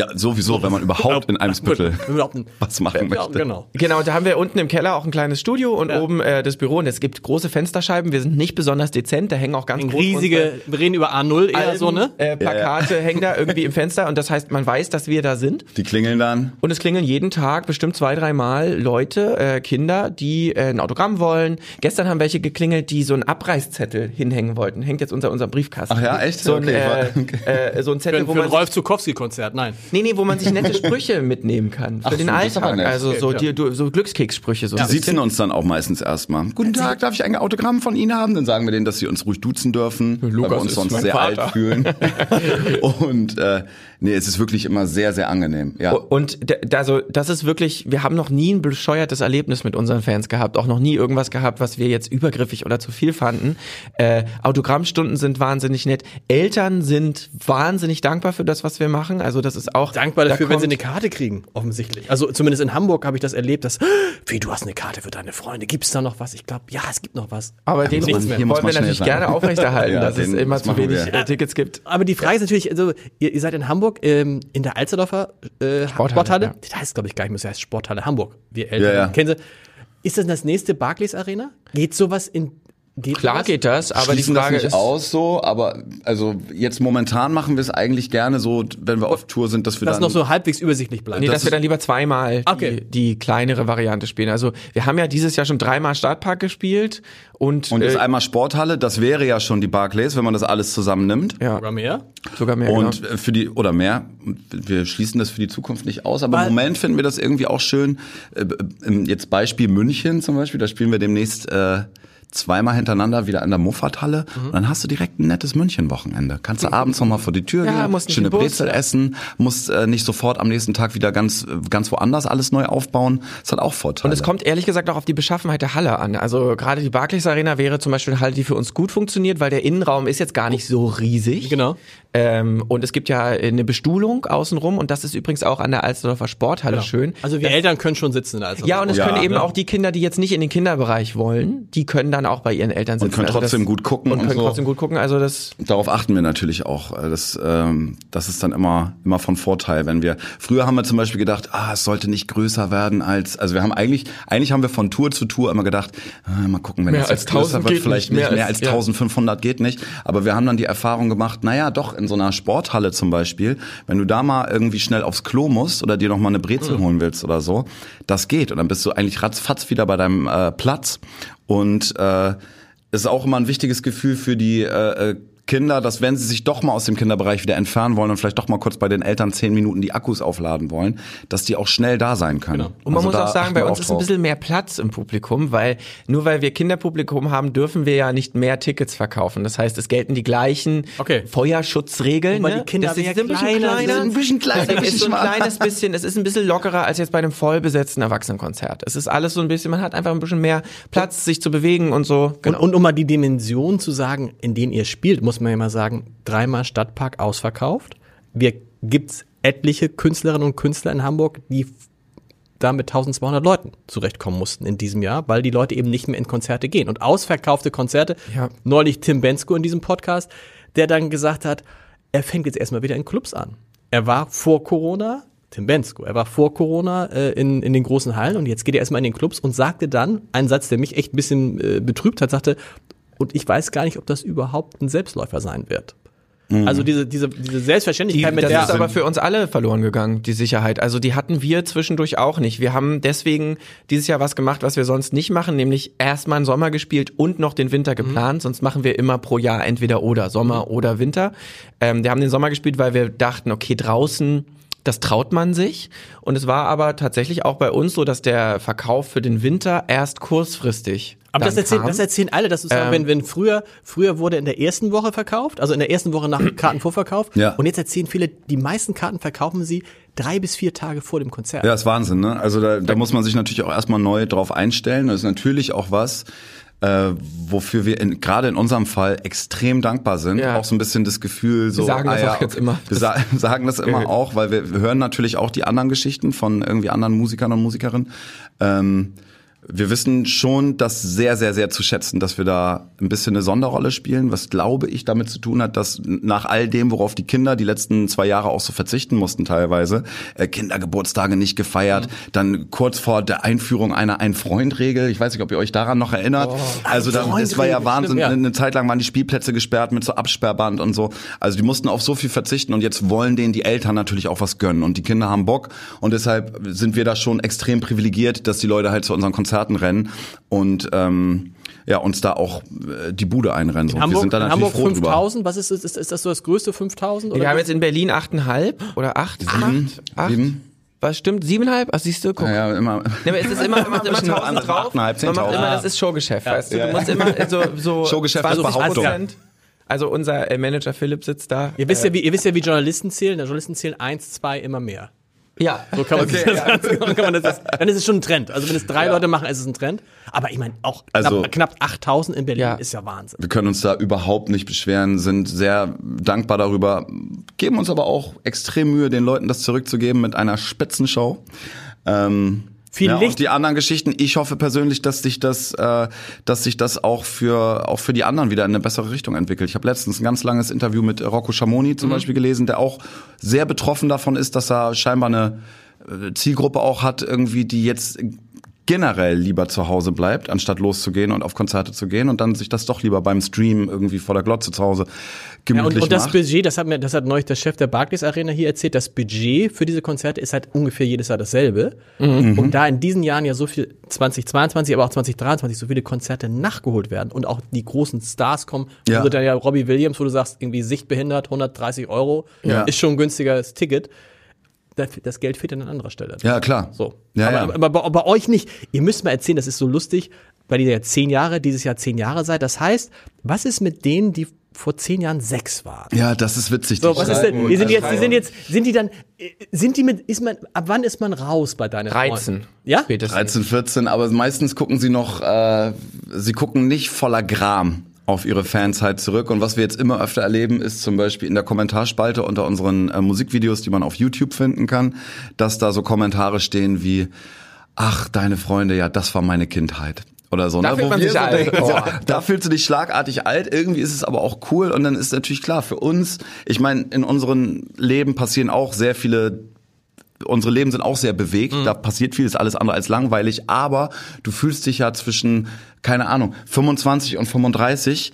ja, sowieso, wenn man überhaupt in einem Spüttel was machen möchte. Ja, genau. Genau, da haben wir unten im Keller auch ein kleines Studio und ja. oben äh, das Büro und es gibt große Fensterscheiben. Wir sind nicht besonders dezent, da hängen auch ganz große riesige, wir reden über A0 eher Alben, so, ne? Äh, Plakate ja, hängen da irgendwie im Fenster und das heißt, man weiß, dass wir da sind. Die klingeln dann. Und es klingeln jeden Tag bestimmt zwei, dreimal Leute, äh, Kinder, die äh, ein Autogramm wollen. Gestern haben welche geklingelt, die so einen Abreißzettel hinhängen wollten. Hängt jetzt unter unserem Briefkasten. Ach ja, echt? So ein, okay. äh, äh, so ein Zettel, für, wo man für ein Rolf Zukowski-Konzert, nein. Nee, nee, wo man sich nette Sprüche mitnehmen kann. Für Ach, den so, Alltag. Also so, die, du, so Glückskekssprüche. So die sitzen uns dann auch meistens erstmal. Guten Tag, darf ich ein Autogramm von Ihnen haben? Dann sagen wir denen, dass sie uns ruhig duzen dürfen, Lukas weil wir uns sonst sehr Vater. alt fühlen. Und äh, nee, es ist wirklich immer sehr, sehr angenehm. Ja. Und also das ist wirklich, wir haben noch nie ein bescheuertes Erlebnis mit unseren Fans gehabt, auch noch nie irgendwas gehabt, was wir jetzt übergriffig oder zu viel fanden. Äh, Autogrammstunden sind wahnsinnig nett. Eltern sind wahnsinnig dankbar für das, was wir machen. Also das ist auch dankbar dafür, da wenn sie eine Karte kriegen, offensichtlich. Also zumindest in Hamburg habe ich das erlebt, dass wie du hast eine Karte für deine Freunde. Gibt's da noch was? Ich glaube, ja, es gibt noch was. Aber den mehr. wollen wir natürlich gerne aufrechterhalten, ja, dass es immer zu wenig wir. Tickets gibt. Aber die Frage ist natürlich, also ihr, ihr seid in Hamburg ähm, in der Alsterdorfer äh, Sporthalle. Sporthalle. Ja. Das heißt, glaube ich, gar nicht mehr, das heißt Sporthalle Hamburg. Wir Eltern ja, ja. kennen sie. Ist das das nächste Barclays Arena? Geht sowas in Geht Klar das? geht das, aber Schließen die Frage das nicht ist aus so, aber also jetzt momentan machen wir es eigentlich gerne so, wenn wir auf Tour sind, dass wir das dann noch so halbwegs übersichtlich bleiben. Nee, das dass wir dann lieber zweimal okay. die, die kleinere Variante spielen. Also wir haben ja dieses Jahr schon dreimal Stadtpark gespielt und und jetzt äh, einmal Sporthalle, das wäre ja schon die Barclays, wenn man das alles zusammennimmt. Ja. Sogar mehr? Sogar mehr. Und genau. für die oder mehr, wir schließen das für die Zukunft nicht aus, aber Weil, im Moment finden wir das irgendwie auch schön. Äh, jetzt Beispiel München zum Beispiel, da spielen wir demnächst äh, zweimal hintereinander wieder in der Muffathalle mhm. und dann hast du direkt ein nettes München-Wochenende. Kannst du abends nochmal vor die Tür ja, gehen, musst schöne Brezel ja. essen, musst äh, nicht sofort am nächsten Tag wieder ganz, ganz woanders alles neu aufbauen. Das hat auch Vorteile. Und es kommt ehrlich gesagt auch auf die Beschaffenheit der Halle an. Also gerade die Barclays Arena wäre zum Beispiel eine Halle, die für uns gut funktioniert, weil der Innenraum ist jetzt gar nicht so riesig. Genau. Ähm, und es gibt ja eine Bestuhlung außenrum und das ist übrigens auch an der Alsterdorfer Sporthalle genau. schön. Also wir das, Eltern können schon sitzen in der Alsterdorfer Ja, und es ja, können eben ne? auch die Kinder, die jetzt nicht in den Kinderbereich wollen, die können dann auch bei ihren Eltern sitzen. Und können also trotzdem das, gut gucken. Und, und können so. trotzdem gut gucken. Also das. Darauf achten wir natürlich auch. Das, ähm, das ist dann immer, immer von Vorteil, wenn wir. Früher haben wir zum Beispiel gedacht, ah, es sollte nicht größer werden als. Also wir haben eigentlich, eigentlich haben wir von Tour zu Tour immer gedacht, ah, mal gucken, wenn mehr es jetzt größer wird, vielleicht nicht, mehr, mehr als, als 1500 geht nicht. Aber wir haben dann die Erfahrung gemacht, naja, doch in so einer Sporthalle zum Beispiel, wenn du da mal irgendwie schnell aufs Klo musst oder dir noch mal eine Brezel mhm. holen willst oder so, das geht. Und dann bist du eigentlich ratzfatz wieder bei deinem äh, Platz. Und äh, ist auch immer ein wichtiges Gefühl für die äh, äh Kinder, dass wenn sie sich doch mal aus dem Kinderbereich wieder entfernen wollen und vielleicht doch mal kurz bei den Eltern zehn Minuten die Akkus aufladen wollen, dass die auch schnell da sein können. Genau. Und man also muss auch sagen, bei uns ist ein bisschen mehr Platz im Publikum, weil nur weil wir Kinderpublikum haben, dürfen wir ja nicht mehr Tickets verkaufen. Das heißt, es gelten die gleichen okay. Feuerschutzregeln. Ne? die Kinder das ist ja ein bisschen kleiner, ein bisschen kleiner, ist so ein kleines bisschen, es ist ein bisschen lockerer als jetzt bei einem vollbesetzten Erwachsenenkonzert. Es ist alles so ein bisschen, man hat einfach ein bisschen mehr Platz, sich zu bewegen und so. Genau. Und, und um mal die Dimension zu sagen, in denen ihr spielt, muss man ja mal sagen, dreimal Stadtpark ausverkauft. Wir gibt's etliche Künstlerinnen und Künstler in Hamburg, die da mit 1200 Leuten zurechtkommen mussten in diesem Jahr, weil die Leute eben nicht mehr in Konzerte gehen. Und ausverkaufte Konzerte, ja. neulich Tim Bensko in diesem Podcast, der dann gesagt hat, er fängt jetzt erstmal wieder in Clubs an. Er war vor Corona, Tim Bensko, er war vor Corona äh, in, in den großen Hallen und jetzt geht er erstmal in den Clubs und sagte dann einen Satz, der mich echt ein bisschen äh, betrübt hat, sagte, und ich weiß gar nicht, ob das überhaupt ein Selbstläufer sein wird. Mhm. Also diese, diese, diese Selbstverständlichkeit die, mit das der. Das ist aber für uns alle verloren gegangen, die Sicherheit. Also die hatten wir zwischendurch auch nicht. Wir haben deswegen dieses Jahr was gemacht, was wir sonst nicht machen, nämlich erstmal einen Sommer gespielt und noch den Winter geplant. Mhm. Sonst machen wir immer pro Jahr entweder oder, Sommer mhm. oder Winter. Ähm, wir haben den Sommer gespielt, weil wir dachten, okay, draußen das traut man sich. Und es war aber tatsächlich auch bei uns so, dass der Verkauf für den Winter erst kurzfristig aber das erzählen, das erzählen alle, dass ähm, wenn, wenn früher, früher wurde in der ersten Woche verkauft, also in der ersten Woche nach Kartenvorverkauf. Ja. Und jetzt erzählen viele, die meisten Karten verkaufen sie drei bis vier Tage vor dem Konzert. Ja, ist Wahnsinn, ne? Also da, da muss man sich natürlich auch erstmal neu drauf einstellen. Das ist natürlich auch was, äh, wofür wir in, gerade in unserem Fall extrem dankbar sind. Ja. Auch so ein bisschen das Gefühl, so, wir sagen ah, das auch jetzt immer. Wir sa sagen das immer auch, weil wir, wir hören natürlich auch die anderen Geschichten von irgendwie anderen Musikern und Musikerinnen. Ähm, wir wissen schon das sehr, sehr, sehr zu schätzen, dass wir da ein bisschen eine Sonderrolle spielen, was glaube ich damit zu tun hat, dass nach all dem, worauf die Kinder die letzten zwei Jahre auch so verzichten mussten teilweise, äh, Kindergeburtstage nicht gefeiert, mhm. dann kurz vor der Einführung einer Ein-Freund-Regel, ich weiß nicht, ob ihr euch daran noch erinnert, oh, also da, es war ja Wahnsinn, stimmt, ja. eine Zeit lang waren die Spielplätze gesperrt mit so Absperrband und so, also die mussten auf so viel verzichten und jetzt wollen denen die Eltern natürlich auch was gönnen und die Kinder haben Bock und deshalb sind wir da schon extrem privilegiert, dass die Leute halt zu unseren Konzerten Konzerten rennen und ähm, ja, uns da auch äh, die Bude einrennen. So. Hamburg, wir sind da natürlich Hamburg froh 5000, was ist, ist, ist das so das größte 5000? Wir haben jetzt in Berlin 8,5 oder 8? Sieben, acht, sieben. Was stimmt? Siebeneinhalb? Ach, siehst du, guck. Ja, ja immer. Ja, aber es ist immer, immer, immer tausend drauf. Man macht immer, das ist Showgeschäft, ja. weißt du. Du musst immer so, so Showgeschäft ist Behauptung. Also unser äh, Manager Philipp sitzt da. Ihr wisst ja, wie, ihr wisst ja, wie Journalisten zählen. Journalisten zählen eins, zwei, immer mehr. Ja. So kann man, okay, das, ja. kann man das, dann ist es schon ein Trend. Also wenn es drei ja. Leute machen, ist es ein Trend. Aber ich meine, auch also, knapp, knapp 8000 in Berlin ja. ist ja Wahnsinn. Wir können uns da überhaupt nicht beschweren, sind sehr dankbar darüber, geben uns aber auch extrem Mühe, den Leuten das zurückzugeben mit einer Spitzenshow. Ähm, viel ja, Licht. Und die anderen Geschichten, ich hoffe persönlich, dass sich das, äh, dass sich das auch für auch für die anderen wieder in eine bessere Richtung entwickelt. Ich habe letztens ein ganz langes Interview mit Rocco Schamoni zum mhm. Beispiel gelesen, der auch sehr betroffen davon ist, dass er scheinbar eine äh, Zielgruppe auch hat, irgendwie, die jetzt generell lieber zu Hause bleibt, anstatt loszugehen und auf Konzerte zu gehen und dann sich das doch lieber beim Stream irgendwie vor der Glotze zu Hause gemütlich ja, und, und das macht. Budget, das hat mir, das hat neulich der Chef der Barclays Arena hier erzählt, das Budget für diese Konzerte ist halt ungefähr jedes Jahr dasselbe. Mhm. Und da in diesen Jahren ja so viel 2022, aber auch 2023 so viele Konzerte nachgeholt werden und auch die großen Stars kommen, ja. also dann ja Robbie Williams, wo du sagst, irgendwie sichtbehindert, 130 Euro, ja. ist schon ein günstiges Ticket das Geld fehlt an anderer Stelle. Ja, klar. So. Ja, aber, ja. aber, aber, aber bei euch nicht. Ihr müsst mal erzählen, das ist so lustig, weil ihr ja zehn Jahre, dieses Jahr zehn Jahre seid. Das heißt, was ist mit denen, die vor zehn Jahren sechs waren? Ja, das ist witzig. So, was ist denn? Die sind jetzt, die sind jetzt, sind die dann, sind die mit, ist man, ab wann ist man raus bei deinen 13. Freunden? Ja? Spätestens. 13, 14, aber meistens gucken sie noch, äh, sie gucken nicht voller Gram auf ihre Fanzeit halt zurück. Und was wir jetzt immer öfter erleben, ist zum Beispiel in der Kommentarspalte unter unseren äh, Musikvideos, die man auf YouTube finden kann, dass da so Kommentare stehen wie, ach, deine Freunde, ja, das war meine Kindheit oder so. Da ne? fühlt man sich so alt. Denken, oh, da fühlst du dich schlagartig alt. Irgendwie ist es aber auch cool und dann ist natürlich klar für uns. Ich meine, in unserem Leben passieren auch sehr viele unsere Leben sind auch sehr bewegt, mhm. da passiert vieles alles andere als langweilig, aber du fühlst dich ja zwischen, keine Ahnung, 25 und 35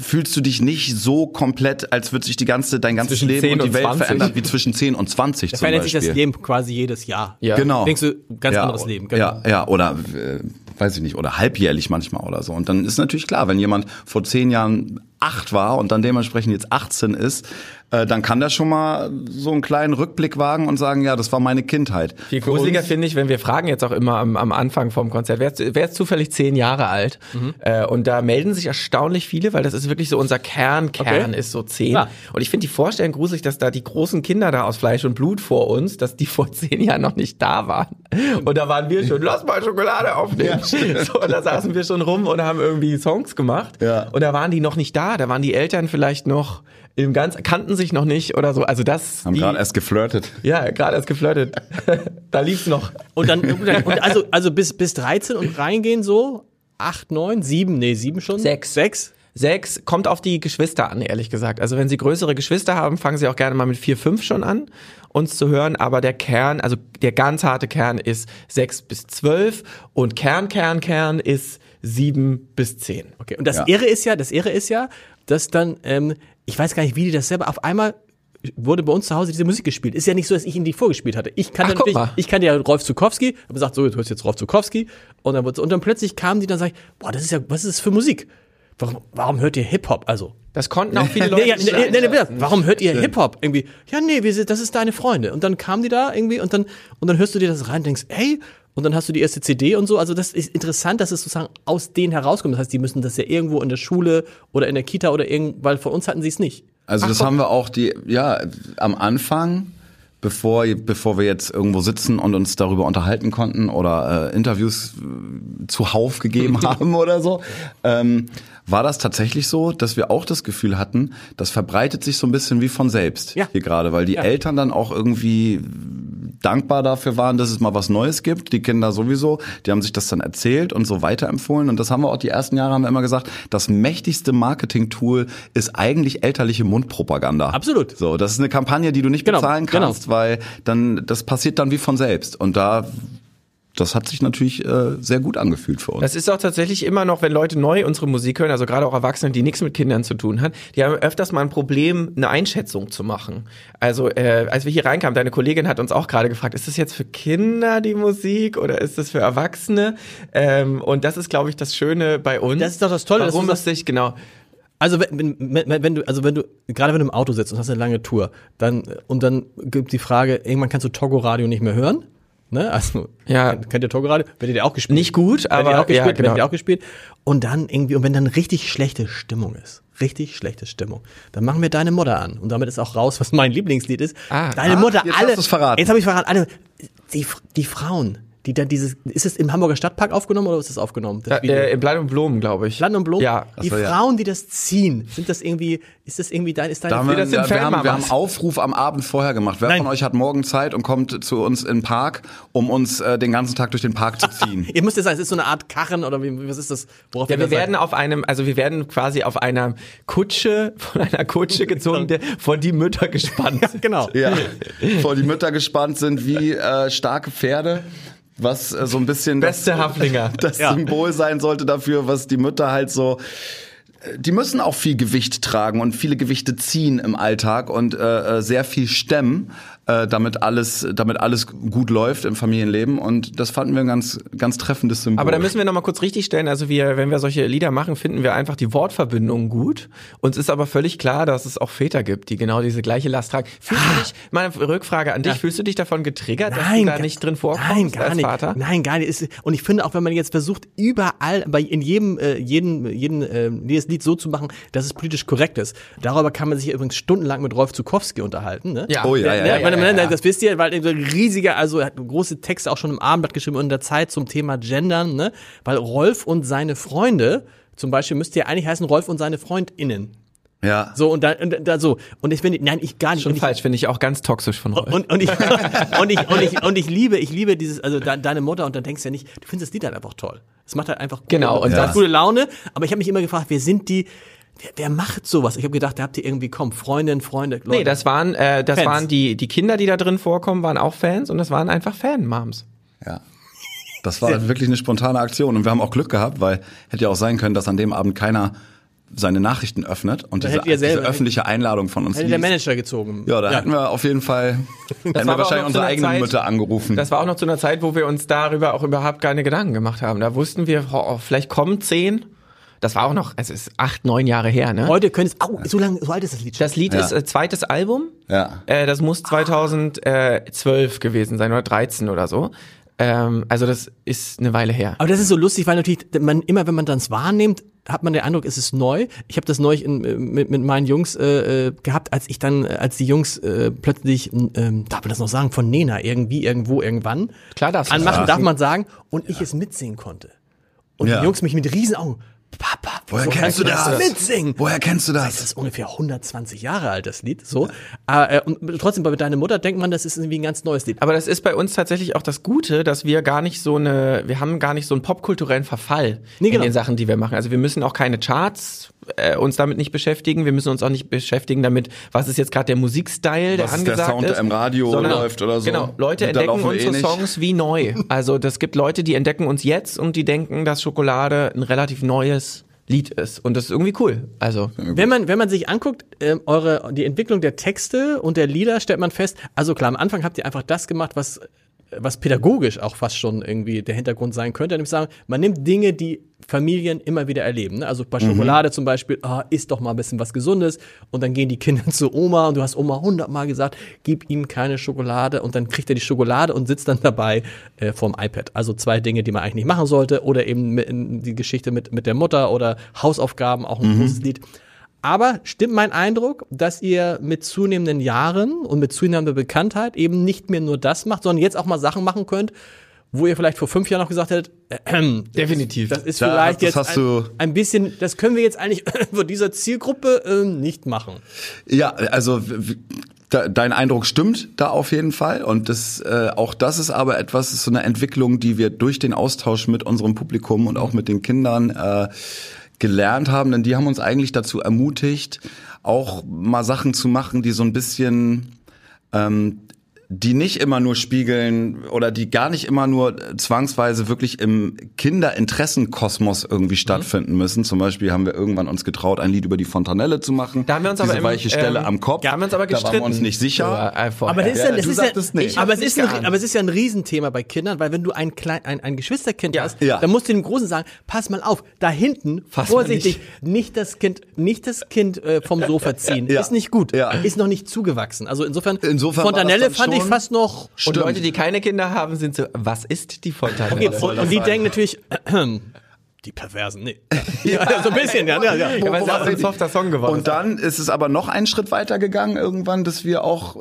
fühlst du dich nicht so komplett, als würde sich die ganze, dein ganzes zwischen Leben und die Welt 20. verändern, wie zwischen 10 und 20 da zum verändert Beispiel. sich das Leben quasi jedes Jahr. Ja. Genau. Denkst du, ganz ja. anderes Leben. Genau. Ja, ja, oder äh, weiß ich nicht, oder halbjährlich manchmal oder so. Und dann ist natürlich klar, wenn jemand vor zehn Jahren acht war und dann dementsprechend jetzt 18 ist, äh, dann kann der schon mal so einen kleinen Rückblick wagen und sagen, ja, das war meine Kindheit. Viel gruseliger finde ich, wenn wir fragen jetzt auch immer am, am Anfang vom Konzert, wer ist, wer ist zufällig zehn Jahre alt? Mhm. Äh, und da melden sich erstaunlich viele, weil das ist wirklich so unser Kern, Kern okay. ist so zehn. Ja. Und ich finde die Vorstellung gruselig, dass da die großen Kinder da aus Fleisch und Blut vor uns, dass die vor zehn Jahren noch nicht da waren. Und da waren wir schon, lass mal Schokolade aufnehmen. Ja. So, und da saßen wir schon rum und haben irgendwie Songs gemacht. Ja. Und da waren die noch nicht da, da waren die Eltern vielleicht noch im ganz kannten sich noch nicht oder so. Also das haben gerade erst geflirtet. Ja, gerade erst geflirtet. da lief's noch. Und dann und also also bis bis 13 und reingehen so 8 9 7, nee, 7 schon. 6. 6. Sechs kommt auf die Geschwister an, ehrlich gesagt. Also wenn sie größere Geschwister haben, fangen sie auch gerne mal mit vier, fünf schon an, uns zu hören. Aber der Kern, also der ganz harte Kern ist sechs bis zwölf und Kern, Kern, Kern ist sieben bis zehn. Okay. Und das ja. Irre ist ja, das Irre ist ja, dass dann, ähm, ich weiß gar nicht, wie die das selber, auf einmal wurde bei uns zu Hause diese Musik gespielt. Ist ja nicht so, dass ich ihn die vorgespielt hatte. Ich kannte Ach, natürlich, ich kannte ja Rolf Zukowski, habe gesagt, so, du hörst jetzt Rolf Zukowski. Und dann, und dann plötzlich kamen die dann sag ich, boah, das ist ja, was ist das für Musik? Warum, warum hört ihr Hip-Hop? Also. Das konnten auch viele Leute. nee, ja, nee, nee, nee, warum hört ihr Hip-Hop? Irgendwie, ja, nee, wir sind, das ist deine Freunde. Und dann kamen die da irgendwie und dann, und dann hörst du dir das rein und denkst, ey, und dann hast du die erste CD und so. Also das ist interessant, dass es sozusagen aus denen herauskommt. Das heißt, die müssen das ja irgendwo in der Schule oder in der Kita oder irgend, weil von uns hatten sie es nicht. Also Ach, das Gott. haben wir auch die, ja, am Anfang, bevor, bevor wir jetzt irgendwo sitzen und uns darüber unterhalten konnten oder äh, Interviews äh, zuhauf gegeben haben oder so, ähm, war das tatsächlich so, dass wir auch das Gefühl hatten, das verbreitet sich so ein bisschen wie von selbst ja. hier gerade, weil die ja. Eltern dann auch irgendwie dankbar dafür waren, dass es mal was Neues gibt. Die Kinder sowieso, die haben sich das dann erzählt und so weiterempfohlen. Und das haben wir auch die ersten Jahre haben wir immer gesagt, das mächtigste Marketing-Tool ist eigentlich elterliche Mundpropaganda. Absolut. So, das ist eine Kampagne, die du nicht genau, bezahlen genau. kannst, genau. weil dann das passiert dann wie von selbst. Und da das hat sich natürlich äh, sehr gut angefühlt für uns. Das ist auch tatsächlich immer noch, wenn Leute neu unsere Musik hören, also gerade auch Erwachsene, die nichts mit Kindern zu tun haben, die haben öfters mal ein Problem, eine Einschätzung zu machen. Also äh, als wir hier reinkamen, deine Kollegin hat uns auch gerade gefragt, ist das jetzt für Kinder die Musik oder ist das für Erwachsene? Ähm, und das ist, glaube ich, das Schöne bei uns. Das ist doch das Tolle. Warum es sich, genau, also wenn, wenn, wenn du, also wenn du, gerade wenn du im Auto sitzt und hast eine lange Tour, dann und dann gibt die Frage, irgendwann kannst du Togo Radio nicht mehr hören. Ne? Also, ja. kennt ihr Togo Radio? Werdet ihr auch gespielt? Nicht gut, aber ihr auch gespielt, ja, genau. werdet ihr auch gespielt. Und dann irgendwie, und wenn dann richtig schlechte Stimmung ist, richtig schlechte Stimmung, dann machen wir Deine Mutter an. Und damit ist auch raus, was mein Lieblingslied ist. Ah, Deine ah, Mutter, jetzt alle. Jetzt habe ich verraten, alle. Die, die Frauen, die dann dieses, ist es im Hamburger Stadtpark aufgenommen oder ist es aufgenommen? Das ja, äh, Im Land und Blumen, glaube ich. Land und Blumen? Ja. Die so, Frauen, die das ziehen, sind das irgendwie, ist das irgendwie dein, ist deine, da haben wir, das ja, wir, haben, wir haben Aufruf am Abend vorher gemacht. Wer Nein. von euch hat morgen Zeit und kommt zu uns in den Park, um uns äh, den ganzen Tag durch den Park zu ziehen? Ihr müsst es sagen, es ist so eine Art Karren oder wie, was ist das? Worauf ja, wir werden auf einem, also wir werden quasi auf einer Kutsche, von einer Kutsche gezogen, der vor die Mütter gespannt sind. genau. Ja, vor die Mütter gespannt sind wie äh, starke Pferde was äh, so ein bisschen Beste das, Haflinger. das ja. Symbol sein sollte dafür, was die Mütter halt so äh, die müssen auch viel Gewicht tragen und viele Gewichte ziehen im Alltag und äh, äh sehr viel stemmen äh, damit alles, damit alles gut läuft im Familienleben. Und das fanden wir ein ganz, ganz treffendes Symbol. Aber da müssen wir noch mal kurz richtig stellen. Also wir, wenn wir solche Lieder machen, finden wir einfach die Wortverbindungen gut. Uns ist aber völlig klar, dass es auch Väter gibt, die genau diese gleiche Last tragen. Fühlst ah. du dich, meine Rückfrage an dich, ja. fühlst du dich davon getriggert, nein, dass du da nicht drin vorkommst nein, gar als nicht. Vater? Nein, gar nicht. Und ich finde auch, wenn man jetzt versucht, überall, bei in jedem, äh, jeden, jeden, äh, jedes Lied so zu machen, dass es politisch korrekt ist. Darüber kann man sich übrigens stundenlang mit Rolf Zukowski unterhalten. Ne? Ja. Oh ja, ja. ja, ja, ja, ja das wisst ihr weil ein riesiger, also er hat große Texte auch schon im Abendblatt geschrieben und in der Zeit zum Thema Gendern, ne? Weil Rolf und seine Freunde, zum Beispiel müsste ja eigentlich heißen Rolf und seine FreundInnen. Ja. So und da, und da so und ich finde nein ich gar nicht schon falsch finde ich auch ganz toxisch von Rolf und, und, ich, und ich und ich und ich liebe ich liebe dieses also de, deine Mutter und dann denkst du ja nicht halt halt wer Wer, macht sowas? Ich habe gedacht, da habt ihr irgendwie, komm, Freundinnen, Freunde, Leute. Nee, das waren, äh, das Fans. waren die, die Kinder, die da drin vorkommen, waren auch Fans und das waren einfach Fan-Moms. Ja. Das war wirklich eine spontane Aktion und wir haben auch Glück gehabt, weil hätte ja auch sein können, dass an dem Abend keiner seine Nachrichten öffnet und diese, diese, öffentliche Einladung von uns hätte der Manager gezogen. Ja, da ja. hätten wir auf jeden Fall hätten wir wahrscheinlich unsere eigene Zeit, Mütter angerufen. Das war auch noch zu einer Zeit, wo wir uns darüber auch überhaupt keine Gedanken gemacht haben. Da wussten wir, oh, vielleicht kommen zehn das war auch noch, es ist acht, neun Jahre her, ne? Heute könntest, au, so lange, so alt ist das Lied schon. Das Lied ja. ist äh, zweites Album. Ja. Äh, das muss 2012 gewesen sein oder 13 oder so. Ähm, also das ist eine Weile her. Aber das ist so lustig, weil natürlich man immer, wenn man das wahrnimmt, hat man den Eindruck, es ist neu. Ich habe das neulich in, mit, mit meinen Jungs äh, äh gehabt, als ich dann, als die Jungs äh, plötzlich, ähm, darf man das noch sagen, von Nena irgendwie, irgendwo, irgendwann Klar darfst anmachen, darf man sagen, und ja. ich es mitsingen konnte. Und ja. die Jungs mich mit riesen Augen, Papa, woher kennst du das? Mitsingen. Woher kennst du das? Das ist ungefähr 120 Jahre alt, das Lied. So. Ja. Äh, und trotzdem bei deiner Mutter denkt man, das ist irgendwie ein ganz neues Lied. Aber das ist bei uns tatsächlich auch das Gute, dass wir gar nicht so eine, wir haben gar nicht so einen popkulturellen Verfall nee, genau. in den Sachen, die wir machen. Also wir müssen auch keine Charts äh, uns damit nicht beschäftigen. Wir müssen uns auch nicht beschäftigen damit, was ist jetzt gerade der Musikstyle, der was angesagt ist. Der Sound, ist, der im Radio sondern, läuft oder so. Genau, Leute entdecken unsere eh Songs wie neu. Also das gibt Leute, die entdecken uns jetzt und die denken, dass Schokolade ein relativ neues Lied ist. Und das ist irgendwie cool. Also. Wenn man, wenn man sich anguckt, äh, eure, die Entwicklung der Texte und der Lieder, stellt man fest, also klar, am Anfang habt ihr einfach das gemacht, was was pädagogisch auch fast schon irgendwie der Hintergrund sein könnte, nämlich sagen, man nimmt Dinge, die Familien immer wieder erleben. Ne? Also bei mhm. Schokolade mhm. zum Beispiel, ah, isst doch mal ein bisschen was Gesundes und dann gehen die Kinder zu Oma und du hast Oma hundertmal gesagt, gib ihm keine Schokolade und dann kriegt er die Schokolade und sitzt dann dabei äh, vorm iPad. Also zwei Dinge, die man eigentlich nicht machen sollte oder eben mit, die Geschichte mit, mit der Mutter oder Hausaufgaben, auch ein mhm. großes Lied. Aber stimmt mein Eindruck, dass ihr mit zunehmenden Jahren und mit zunehmender Bekanntheit eben nicht mehr nur das macht, sondern jetzt auch mal Sachen machen könnt, wo ihr vielleicht vor fünf Jahren noch gesagt hättet, äh, definitiv. Das ist vielleicht da, jetzt ein, ein, bisschen, das können wir jetzt eigentlich für dieser Zielgruppe äh, nicht machen. Ja, also dein Eindruck stimmt da auf jeden Fall und das äh, auch das ist aber etwas ist so eine Entwicklung, die wir durch den Austausch mit unserem Publikum und auch mit den Kindern äh, gelernt haben, denn die haben uns eigentlich dazu ermutigt, auch mal Sachen zu machen, die so ein bisschen ähm, die nicht immer nur spiegeln oder die gar nicht immer nur zwangsweise wirklich im Kinderinteressenkosmos irgendwie mhm. stattfinden müssen. Zum Beispiel haben wir irgendwann uns getraut, ein Lied über die Fontanelle zu machen. Da haben wir uns Diese aber im, weiche Stelle ähm, am Kopf. Da haben wir uns aber gestritten. Da waren wir uns nicht sicher. Ja, aber das ist ja, das ist ja, nicht. aber es ist ein, aber es ist ja ein Riesenthema bei Kindern, weil wenn du ein klein, ein, ein Geschwisterkind ja. hast, ja. dann musst du dem Großen sagen, pass mal auf, da hinten, Fass vorsichtig, nicht. nicht. das Kind, nicht das Kind äh, vom Sofa ziehen. Ist nicht gut. Ist noch nicht zugewachsen. Also insofern, insofern Fontanelle fand ich fast noch Stimmt. Und Leute, die keine Kinder haben, sind so, was ist die Fontanelle? Okay, und, und die denken natürlich, äh, die Perversen, nee. ja, so ein bisschen, ja. ja, ja. ja aber es ist ein softer Song geworden. Und dann ist es aber noch einen Schritt weiter gegangen irgendwann, dass wir auch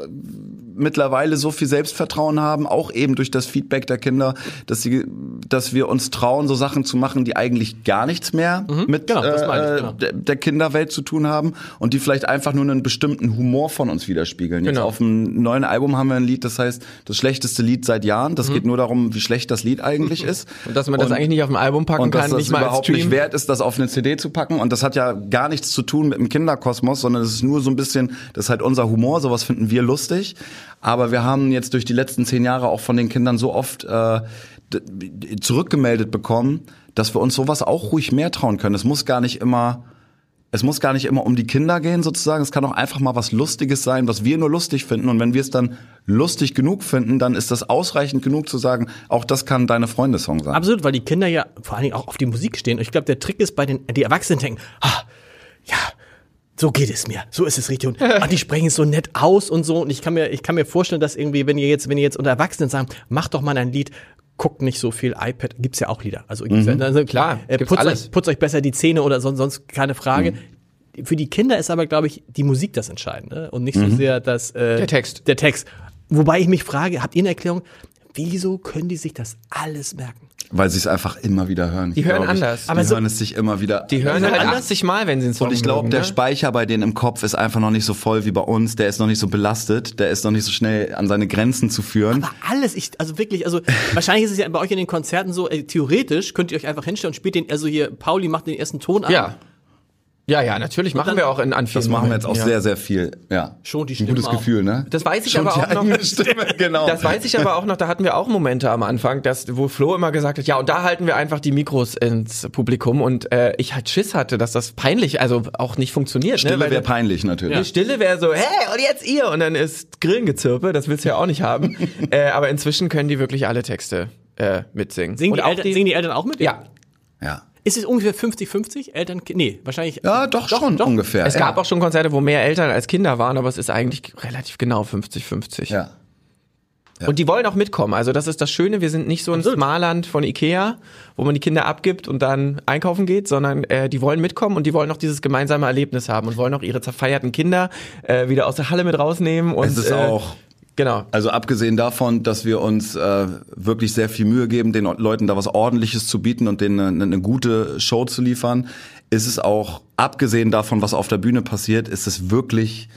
mittlerweile so viel Selbstvertrauen haben, auch eben durch das Feedback der Kinder, dass sie, dass wir uns trauen, so Sachen zu machen, die eigentlich gar nichts mehr mhm, mit genau, äh, ich, genau. der, der, Kinderwelt zu tun haben und die vielleicht einfach nur einen bestimmten Humor von uns widerspiegeln. Genau. Jetzt auf dem neuen Album haben wir ein Lied, das heißt das schlechteste Lied seit Jahren. Das mhm. geht nur darum, wie schlecht das Lied eigentlich ist und dass man das und, eigentlich nicht auf dem Album packen und kann, dass nicht das überhaupt nicht wert ist, das auf eine CD zu packen. Und das hat ja gar nichts zu tun mit dem Kinderkosmos, sondern es ist nur so ein bisschen, das ist halt unser Humor. Sowas finden wir lustig. Aber wir haben jetzt durch die letzten zehn Jahre auch von den Kindern so oft äh, zurückgemeldet bekommen, dass wir uns sowas auch ruhig mehr trauen können. Es muss gar nicht immer es muss gar nicht immer um die Kinder gehen sozusagen. Es kann auch einfach mal was Lustiges sein, was wir nur lustig finden. Und wenn wir es dann lustig genug finden, dann ist das ausreichend genug zu sagen, auch das kann deine Freundesong sein. Absolut, weil die Kinder ja vor allen Dingen auch auf die Musik stehen. Und ich glaube, der Trick ist bei den, die Erwachsenen denken, ah, ja, so geht es mir, so ist es richtig und ah, die sprechen es so nett aus und so und ich kann mir ich kann mir vorstellen, dass irgendwie wenn ihr jetzt wenn ihr jetzt unter Erwachsenen sagen, macht doch mal ein Lied, guckt nicht so viel iPad, gibt's ja auch Lieder. Also, mhm. also klar, äh, putzt, alles. Euch, putzt euch besser die Zähne oder sonst, sonst keine Frage. Mhm. Für die Kinder ist aber, glaube ich, die Musik das Entscheidende und nicht so mhm. sehr das äh, der Text. Der Text. Wobei ich mich frage, habt ihr eine Erklärung? Wieso können die sich das alles merken? Weil sie es einfach immer wieder hören. Die hören anders. Die aber so, hören es sich immer wieder. Die hören halt 80 Mal, wenn sie es Und ich glaube, der ne? Speicher bei denen im Kopf ist einfach noch nicht so voll wie bei uns. Der ist noch nicht so belastet. Der ist noch nicht so schnell an seine Grenzen zu führen. Aber alles, ich, also wirklich, also wahrscheinlich ist es ja bei euch in den Konzerten so, äh, theoretisch könnt ihr euch einfach hinstellen und spielt den, also hier, Pauli macht den ersten Ton an. Ja. Ja, ja, natürlich machen wir auch in an Das machen wir jetzt auch ja. sehr, sehr viel. Ja. Schon die Stimme. Ein gutes auch. Gefühl, ne? Das weiß ich Schon aber auch noch. Stimme, genau. Das weiß ich aber auch noch. Da hatten wir auch Momente am Anfang, dass wo Flo immer gesagt hat, ja, und da halten wir einfach die Mikros ins Publikum und äh, ich halt Schiss hatte, dass das peinlich, also auch nicht funktioniert. Stille ne? wäre peinlich natürlich. Die Stille wäre so, hey, und jetzt ihr und dann ist Grillengezirpe. Das willst du ja auch nicht haben. äh, aber inzwischen können die wirklich alle Texte äh, mitsingen. Singen die, Eltern, die, singen die Eltern auch mit? Ja. Ja. Ist es ungefähr 50-50? Eltern, nee, wahrscheinlich. Ja, doch, doch schon doch. ungefähr. Es gab auch schon Konzerte, wo mehr Eltern als Kinder waren, aber es ist eigentlich relativ genau 50-50. Ja. Ja. Und die wollen auch mitkommen. Also das ist das Schöne. Wir sind nicht so ein Absolut. Smarland von Ikea, wo man die Kinder abgibt und dann einkaufen geht, sondern äh, die wollen mitkommen und die wollen auch dieses gemeinsame Erlebnis haben und wollen auch ihre zerfeierten Kinder äh, wieder aus der Halle mit rausnehmen. Und, es ist äh, auch Genau. Also abgesehen davon, dass wir uns äh, wirklich sehr viel Mühe geben, den Leuten da was Ordentliches zu bieten und denen eine, eine gute Show zu liefern, ist es auch, abgesehen davon, was auf der Bühne passiert, ist es wirklich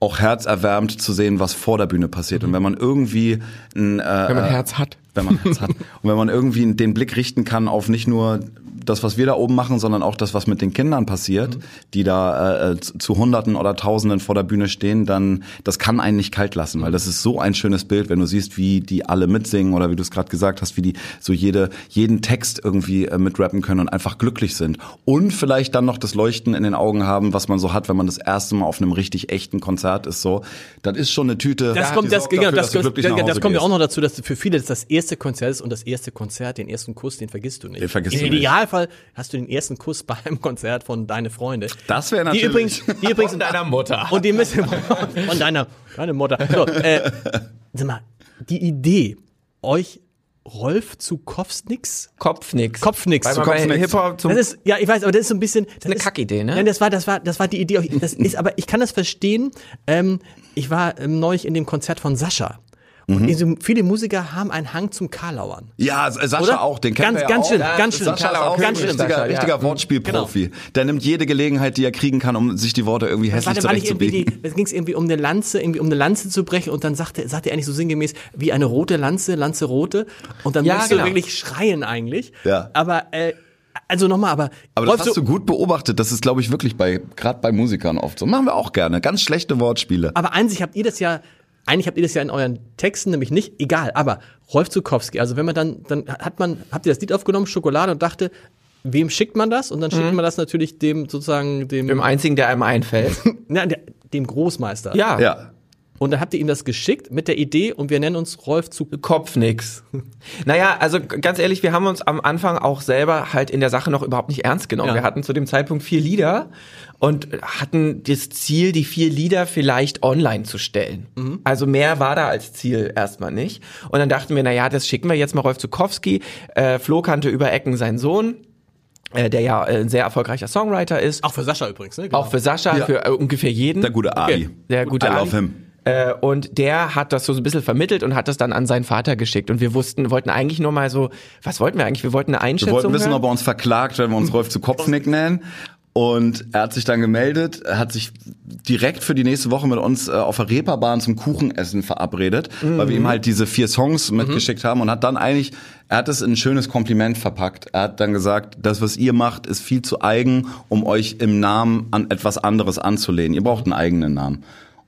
auch herzerwärmend zu sehen, was vor der Bühne passiert. Mhm. Und wenn man irgendwie ein, äh, wenn man Herz hat, wenn man Herz hat und wenn man irgendwie den Blick richten kann auf nicht nur das, was wir da oben machen, sondern auch das, was mit den Kindern passiert, mhm. die da äh, zu Hunderten oder Tausenden vor der Bühne stehen, dann das kann einen nicht kalt lassen, weil das ist so ein schönes Bild, wenn du siehst, wie die alle mitsingen oder wie du es gerade gesagt hast, wie die so jede jeden Text irgendwie äh, mitrappen können und einfach glücklich sind und vielleicht dann noch das Leuchten in den Augen haben, was man so hat, wenn man das erste Mal auf einem richtig echten Konzert ist. So, das ist schon eine Tüte. Das kommt, das, dafür, das, das, das kommt ja auch noch dazu, dass für viele das das erste Konzert ist und das erste Konzert, den ersten Kuss, den vergisst du nicht. Den vergisst Im du Idealfall Fall hast du den ersten Kuss beim Konzert von deine Freunde. Das wäre natürlich. Die übrigens, die übrigens von deiner Mutter. Und die müssen von deiner, deine Mutter. So, äh, sag mal, die Idee, euch Rolf zu Kopfnix? Kopfnix. Kopfnix. Zu Kopfnix. Hip-Hop zum das ist, ja, ich weiß, aber das ist so ein bisschen. Das eine Kackidee, ne? Nein, das war, das war, das war die Idee. Das ist, aber ich kann das verstehen. Ähm, ich war ähm, neulich in dem Konzert von Sascha. Und mhm. viele Musiker haben einen Hang zum Karlauern. Ja, Sascha Oder? auch, den kennt ganz, ganz ja schlimm, ja, ganz schlimm. Sascha auch ganz ein richtiger, Sascha, richtiger ja. Wortspielprofi. Genau. Der nimmt jede Gelegenheit, die er kriegen kann, um sich die Worte irgendwie hässlich zurechtzubiegen. Es ging irgendwie um eine Lanze, irgendwie um eine Lanze zu brechen und dann sagte, sagte er eigentlich so sinngemäß, wie eine rote Lanze, Lanze rote. Und dann ja, musst genau. du wirklich schreien eigentlich. Ja. Aber äh, also nochmal, aber. Aber das hast du gut beobachtet. Das ist, glaube ich, wirklich bei, gerade bei Musikern oft so. Machen wir auch gerne. Ganz schlechte Wortspiele. Aber an sich habt ihr das ja eigentlich habt ihr das ja in euren Texten, nämlich nicht, egal, aber Rolf Zukowski, also wenn man dann, dann hat man, habt ihr das Lied aufgenommen, Schokolade, und dachte, wem schickt man das? Und dann schickt mhm. man das natürlich dem sozusagen dem. Dem einzigen, der einem einfällt. Na, der, dem Großmeister. Ja. Ja. Und dann habt ihr ihm das geschickt mit der Idee und wir nennen uns Rolf zu Kopf nix. naja, also ganz ehrlich, wir haben uns am Anfang auch selber halt in der Sache noch überhaupt nicht ernst genommen. Ja. Wir hatten zu dem Zeitpunkt vier Lieder und hatten das Ziel, die vier Lieder vielleicht online zu stellen. Mhm. Also mehr war da als Ziel erstmal nicht. Und dann dachten wir, na ja, das schicken wir jetzt mal Rolf Zukowski. Äh, Flo kannte über Ecken seinen Sohn äh, der ja äh, ein sehr erfolgreicher Songwriter ist. Auch für Sascha übrigens, ne? Genau. Auch für Sascha, ja. für äh, ungefähr jeden. Der gute Ali. Okay. Der gute I Ali. love him. Äh, und der hat das so ein bisschen vermittelt und hat das dann an seinen Vater geschickt. Und wir wussten, wollten eigentlich nur mal so, was wollten wir eigentlich? Wir wollten eine Einschätzung. Wir wollten wissen, hören. ob er uns verklagt, wenn wir uns Rolf zu Kopfnick nennen. Und er hat sich dann gemeldet, hat sich direkt für die nächste Woche mit uns äh, auf der Reeperbahn zum Kuchenessen verabredet, mhm. weil wir ihm halt diese vier Songs mhm. mitgeschickt mhm. haben und hat dann eigentlich, er hat es in ein schönes Kompliment verpackt. Er hat dann gesagt, das, was ihr macht, ist viel zu eigen, um euch im Namen an etwas anderes anzulehnen. Ihr braucht einen eigenen Namen.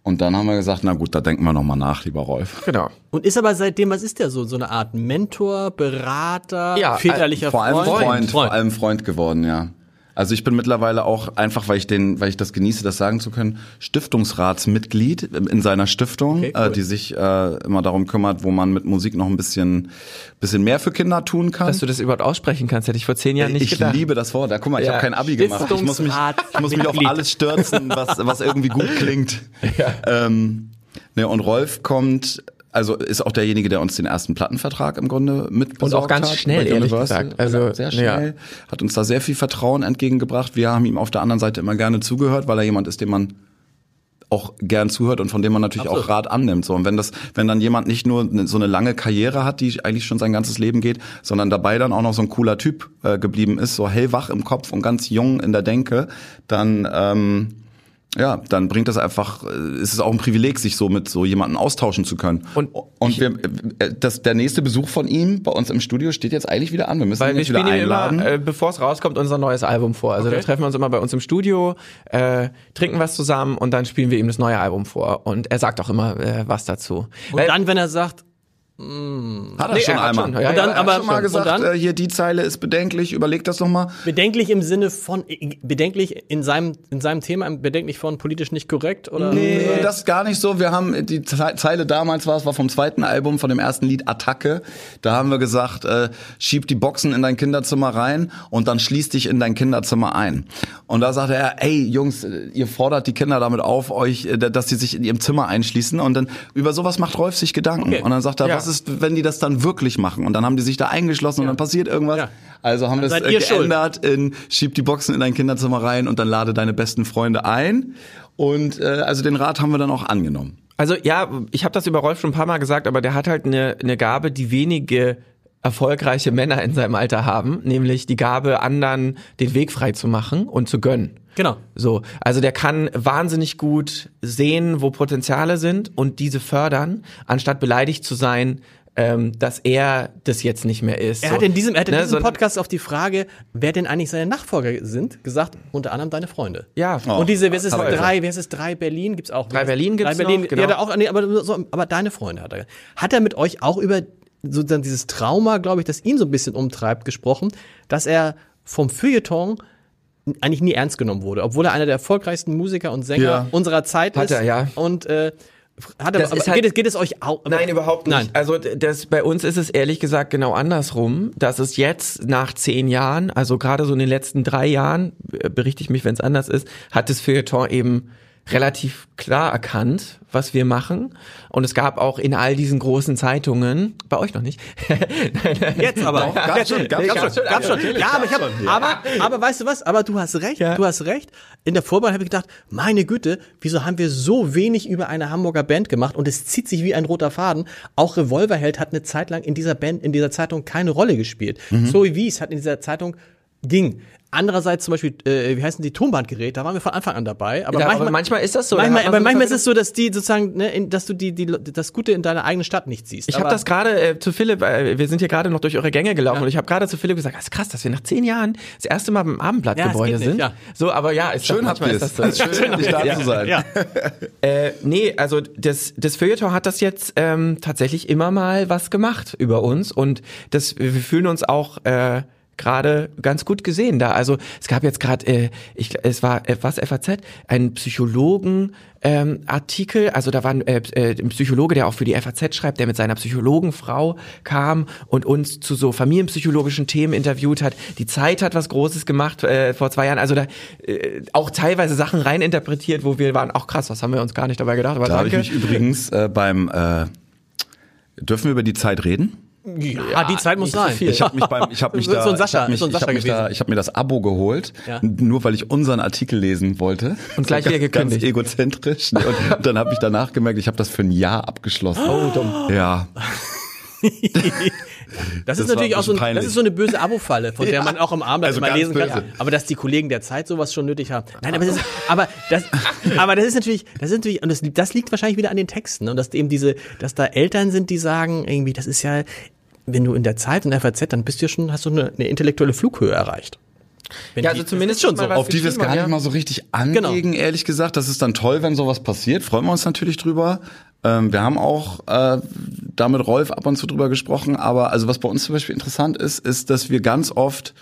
Und dann haben wir gesagt, na gut, da denken wir nochmal nach, lieber Rolf. Genau. Und ist aber seitdem, was ist der so? So eine Art Mentor, Berater, ja, väterlicher vor allem Freund. Freund. Vor allem Freund geworden, ja. Also ich bin mittlerweile auch einfach, weil ich den, weil ich das genieße, das sagen zu können, Stiftungsratsmitglied in seiner Stiftung, okay, cool. äh, die sich äh, immer darum kümmert, wo man mit Musik noch ein bisschen, bisschen mehr für Kinder tun kann. Dass du das überhaupt aussprechen kannst, hätte ich vor zehn Jahren nicht ich gedacht. Ich liebe das Wort. Da guck mal, ich ja. habe kein Abi gemacht. Ich muss mich, ich muss mich auf alles stürzen, was, was irgendwie gut klingt. Ja. Ähm, ne, und Rolf kommt also ist auch derjenige, der uns den ersten Plattenvertrag im Grunde mit Und auch ganz hat, schnell, ehrlich gesagt. Also sehr schnell, ja. hat uns da sehr viel Vertrauen entgegengebracht. Wir haben ihm auf der anderen Seite immer gerne zugehört, weil er jemand ist, dem man auch gern zuhört und von dem man natürlich Absolut. auch Rat annimmt. So und wenn das, wenn dann jemand nicht nur so eine lange Karriere hat, die eigentlich schon sein ganzes Leben geht, sondern dabei dann auch noch so ein cooler Typ äh, geblieben ist, so hellwach im Kopf und ganz jung in der Denke, dann ähm, ja, dann bringt das einfach, äh, ist es auch ein Privileg, sich so mit so jemandem austauschen zu können. Und, und wir, äh, das, der nächste Besuch von ihm bei uns im Studio steht jetzt eigentlich wieder an. Wir müssen Weil ihn jetzt wieder einladen. Immer, äh, bevor es rauskommt, unser neues Album vor. Also okay. da treffen wir uns immer bei uns im Studio, äh, trinken was zusammen und dann spielen wir ihm das neue Album vor. Und er sagt auch immer äh, was dazu. Und Weil, dann, wenn er sagt. Hat er nee, schon er einmal. Schon. Ja, und dann, ja, aber schon mal gesagt, dann, äh, hier die Zeile ist bedenklich, überleg das noch mal. Bedenklich im Sinne von bedenklich in seinem in seinem Thema bedenklich von politisch nicht korrekt oder Nee, nee das gar nicht so. Wir haben die Zeile damals war es war vom zweiten Album von dem ersten Lied Attacke. Da haben wir gesagt, äh, schieb die Boxen in dein Kinderzimmer rein und dann schließ dich in dein Kinderzimmer ein. Und da sagte er, ey Jungs, ihr fordert die Kinder damit auf euch, äh, dass sie sich in ihrem Zimmer einschließen und dann über sowas macht Rolf sich Gedanken okay. und dann sagt er, ja. was ist, wenn die das dann wirklich machen? Und dann haben die sich da eingeschlossen und dann passiert irgendwas. Ja. Also haben wir es äh, geändert schuld. in schieb die Boxen in dein Kinderzimmer rein und dann lade deine besten Freunde ein. Und äh, also den Rat haben wir dann auch angenommen. Also ja, ich habe das über Rolf schon ein paar Mal gesagt, aber der hat halt eine, eine Gabe, die wenige erfolgreiche Männer in seinem Alter haben, nämlich die Gabe, anderen den Weg frei zu machen und zu gönnen. Genau. So, also der kann wahnsinnig gut sehen, wo Potenziale sind und diese fördern, anstatt beleidigt zu sein, ähm, dass er das jetzt nicht mehr ist. Er so. hat in diesem, er hat in ne, diesem so Podcast auf die Frage, wer denn eigentlich seine Nachfolger sind, gesagt, unter anderem deine Freunde. Ja. Oh. Und diese, wer ist es drei, wer ist es drei Berlin gibt's auch. Drei Berlin gibt's drei Berlin, noch, genau. Ja, auch, nee, aber, so, aber deine Freunde hat er. Hat er mit euch auch über sozusagen dieses Trauma, glaube ich, das ihn so ein bisschen umtreibt, gesprochen, dass er vom Feuilleton eigentlich nie ernst genommen wurde, obwohl er einer der erfolgreichsten Musiker und Sänger ja. unserer Zeit ist. Hat er, ja. Und äh, hat er, aber halt, geht, es, geht es euch auch? Nein, überhaupt nicht. Nein. Also das, bei uns ist es ehrlich gesagt genau andersrum, dass es jetzt nach zehn Jahren, also gerade so in den letzten drei Jahren, berichte ich mich, wenn es anders ist, hat das Feuilleton eben relativ klar erkannt, was wir machen. Und es gab auch in all diesen großen Zeitungen, bei euch noch nicht. Jetzt aber. Gab schon, gab, schon, gab schon. Ja, aber ich hab, aber, aber weißt du was? Aber du hast recht, ja. du hast recht. In der Vorbereitung habe ich gedacht, meine Güte, wieso haben wir so wenig über eine Hamburger Band gemacht und es zieht sich wie ein roter Faden. Auch Revolverheld hat eine Zeit lang in dieser Band, in dieser Zeitung keine Rolle gespielt. Mhm. Zoe Wies hat in dieser Zeitung ging. Andererseits zum Beispiel, äh, wie heißen die Tonbandgeräte, da waren wir von Anfang an dabei. Aber, ja, manchmal, aber manchmal ist das so. Manchmal, aber manchmal ist es so, dass die sozusagen, ne, in, dass du die, die, das Gute in deiner eigenen Stadt nicht siehst. Ich habe das gerade äh, zu Philipp, äh, wir sind hier gerade noch durch eure Gänge gelaufen ja. und ich habe gerade zu Philipp gesagt, das ist krass, dass wir nach zehn Jahren das erste Mal beim Abendblattgebäude ja, sind. Ja. So, aber ja, ist schön habt ihr es. Das so. Also schön, schön da zu sein. Ja. äh, nee, also das, das Feuilleton hat das jetzt ähm, tatsächlich immer mal was gemacht über uns und das, wir fühlen uns auch äh, gerade ganz gut gesehen da. Also es gab jetzt gerade, äh, ich, es war äh, was FAZ, ein Psychologen ähm, Artikel, also da war ein, äh, äh, ein Psychologe, der auch für die FAZ schreibt, der mit seiner Psychologenfrau kam und uns zu so familienpsychologischen Themen interviewt hat. Die Zeit hat was Großes gemacht äh, vor zwei Jahren, also da äh, auch teilweise Sachen reininterpretiert, wo wir waren, auch krass, was haben wir uns gar nicht dabei gedacht. Aber da habe ich mich übrigens äh, beim äh, dürfen wir über die Zeit reden? Ja, ja, die Zeit muss sein. Ich habe mich beim, ich habe mich da, so ein Sascha, ich habe mich, so hab mich, da, ich habe mir das Abo geholt, ja. nur weil ich unseren Artikel lesen wollte. Und gleich wieder gekündigt. Ganz egozentrisch. Und dann habe ich danach gemerkt, ich habe das für ein Jahr abgeschlossen. Oh, dumm. Ja. Das, das ist natürlich auch so, ein, das ist so eine böse Abo-Falle, von der ja. man auch im Abend also immer lesen kann. Böse. Aber dass die Kollegen der Zeit sowas schon nötig haben. Nein, aber das ist, aber das, aber das ist natürlich, das ist natürlich, und das, das liegt wahrscheinlich wieder an den Texten. Und dass eben diese, dass da Eltern sind, die sagen, irgendwie, das ist ja, wenn du in der Zeit in der FAZ, dann bist du ja schon, hast du eine, eine intellektuelle Flughöhe erreicht. Wenn ja, also die, zumindest schon so. Auf die wir es gar nicht mal so richtig anlegen, genau. ehrlich gesagt. Das ist dann toll, wenn sowas passiert. Freuen wir uns natürlich drüber. Ähm, wir haben auch äh, da mit Rolf ab und zu drüber gesprochen. Aber also was bei uns zum Beispiel interessant ist, ist, dass wir ganz oft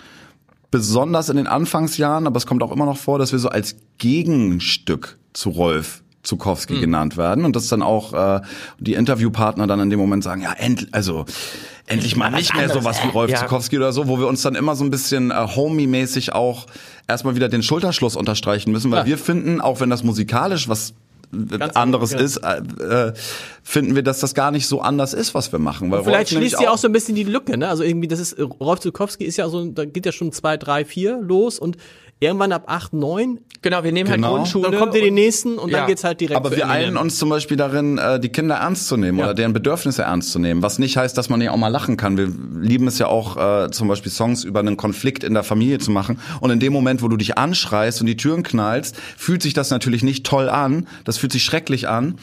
besonders in den Anfangsjahren, aber es kommt auch immer noch vor, dass wir so als Gegenstück zu Rolf Zukowski mhm. genannt werden und dass dann auch äh, die Interviewpartner dann in dem Moment sagen, ja, endlich, also endlich mal nicht mehr sowas wie Rolf ja. Zukowski oder so, wo wir uns dann immer so ein bisschen äh, homie-mäßig auch erstmal wieder den Schulterschluss unterstreichen müssen, weil ja. wir finden, auch wenn das musikalisch was Ganz anderes genau. ist, äh, äh, finden wir, dass das gar nicht so anders ist, was wir machen. Weil vielleicht schließt ja auch so ein bisschen die Lücke, ne? Also irgendwie, das ist, Rolf Zukowski ist ja so, da geht ja schon zwei, drei, vier los und irgendwann ab 8, 9. Genau, wir nehmen halt genau. halt Grundschule. Dann kommt ihr die nächsten und ja. dann geht's halt direkt. Aber wir eilen uns zum Beispiel darin, äh, die Kinder ernst zu nehmen ja. oder deren Bedürfnisse ernst zu nehmen. Was nicht heißt, dass man nicht auch mal lachen kann. Wir lieben es ja auch, äh, zum Beispiel Songs über einen Konflikt in der Familie zu machen. Und in dem Moment, wo du dich anschreist und die Türen knallst, fühlt sich das natürlich nicht toll an. Das fühlt sich schrecklich an.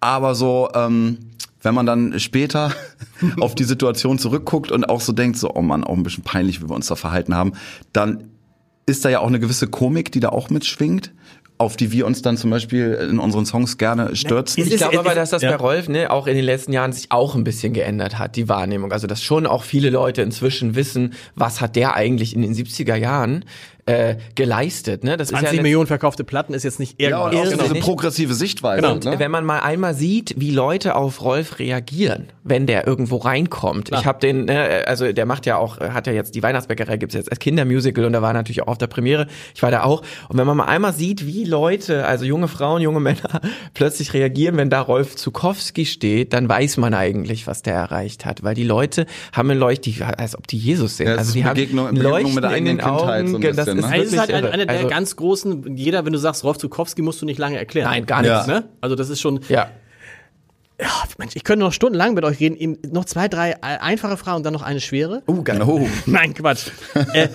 Aber so, ähm, wenn man dann später auf die Situation zurückguckt und auch so denkt, so, oh Mann, auch ein bisschen peinlich, wie wir uns da verhalten haben, dann ist da ja auch eine gewisse Komik, die da auch mitschwingt auf die wir uns dann zum Beispiel in unseren Songs gerne stürzen. Ich glaube aber, dass das ja. bei Rolf ne, auch in den letzten Jahren sich auch ein bisschen geändert hat, die Wahrnehmung. Also dass schon auch viele Leute inzwischen wissen, was hat der eigentlich in den 70er Jahren äh, geleistet. Ne? Das 20 ist ja Millionen verkaufte Platten ist jetzt nicht irgendwas. Ja, und auch diese progressive Sichtweise. Genau. Ne? Wenn man mal einmal sieht, wie Leute auf Rolf reagieren, wenn der irgendwo reinkommt. Klar. Ich habe den, ne, also der macht ja auch, hat ja jetzt die Weihnachtsbäckerei gibt's jetzt als Kindermusical und da war natürlich auch auf der Premiere. Ich war da auch. Und wenn man mal einmal sieht, wie Leute, also junge Frauen, junge Männer, plötzlich reagieren, wenn da Rolf Zukowski steht, dann weiß man eigentlich, was der erreicht hat, weil die Leute haben ein Leucht, als ob die Jesus sind. Ja, also die Begegnung, haben Leuchten mit der in den Kindheit Augen. So bisschen, ne? ist, also ist halt eine, eine der also, ganz großen, jeder, wenn du sagst Rolf Zukowski, musst du nicht lange erklären. Nein, gar nichts. Ja. Ne? Also das ist schon. Ja. Ja, Mensch, ich könnte noch stundenlang mit euch reden. noch zwei, drei einfache Fragen und dann noch eine schwere. Oh, gerne. Oh. Nein, Quatsch. äh,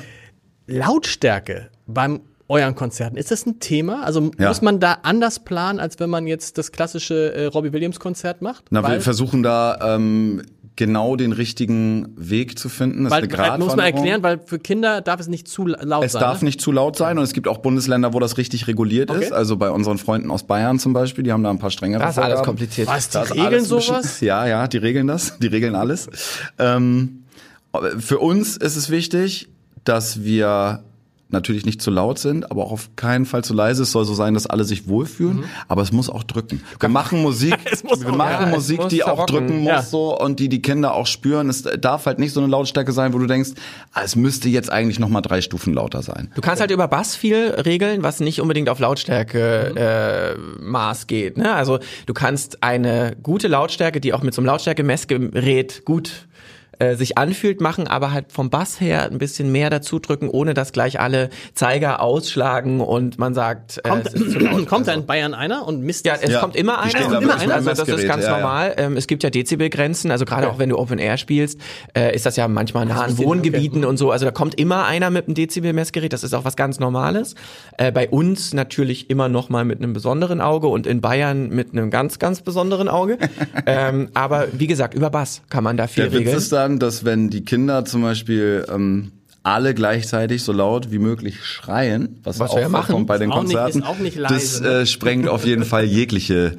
Lautstärke beim euren Konzerten. Ist das ein Thema? Also ja. muss man da anders planen, als wenn man jetzt das klassische äh, Robbie Williams Konzert macht? Na, wir versuchen da ähm, genau den richtigen Weg zu finden. Das weil, ist eine muss man erklären, weil für Kinder darf es nicht zu laut es sein. Es darf ne? nicht zu laut sein und es gibt auch Bundesländer, wo das richtig reguliert okay. ist. Also bei unseren Freunden aus Bayern zum Beispiel, die haben da ein paar strengere Das ist alles kompliziert. Was, die regeln sowas? ja, ja, die regeln das. Die regeln alles. Ähm, für uns ist es wichtig, dass wir natürlich nicht zu laut sind, aber auch auf keinen Fall zu leise. Es soll so sein, dass alle sich wohlfühlen, mhm. aber es muss auch drücken. Wir machen Musik, wir machen ja, Musik, die auch drücken muss ja. so und die die Kinder auch spüren. Es darf halt nicht so eine Lautstärke sein, wo du denkst, ah, es müsste jetzt eigentlich noch mal drei Stufen lauter sein. Du kannst halt über Bass viel regeln, was nicht unbedingt auf Lautstärke mhm. äh, Maß geht. Ne? Also du kannst eine gute Lautstärke, die auch mit so einem Lautstärke-Messgerät gut äh, sich anfühlt, machen aber halt vom Bass her ein bisschen mehr dazu drücken, ohne dass gleich alle Zeiger ausschlagen und man sagt, äh, kommt, äh, kommt also, in Bayern einer und misst Ja, es ja. kommt immer einer. Kommt immer einer. Also das ist ganz ja, normal. Ja. Ähm, es gibt ja Dezibelgrenzen, also gerade auch wenn du Open Air spielst, äh, ist das ja manchmal nah an Wohngebieten okay. und so. Also da kommt immer einer mit einem Dezibelmessgerät, das ist auch was ganz Normales. Äh, bei uns natürlich immer noch mal mit einem besonderen Auge und in Bayern mit einem ganz, ganz besonderen Auge. ähm, aber wie gesagt, über Bass kann man da viel Der regeln dann, dass wenn die Kinder zum Beispiel ähm, alle gleichzeitig so laut wie möglich schreien, was, was auch ja machen. bei den Konzerten, nicht, nicht leise, das äh, sprengt auf jeden Fall jegliche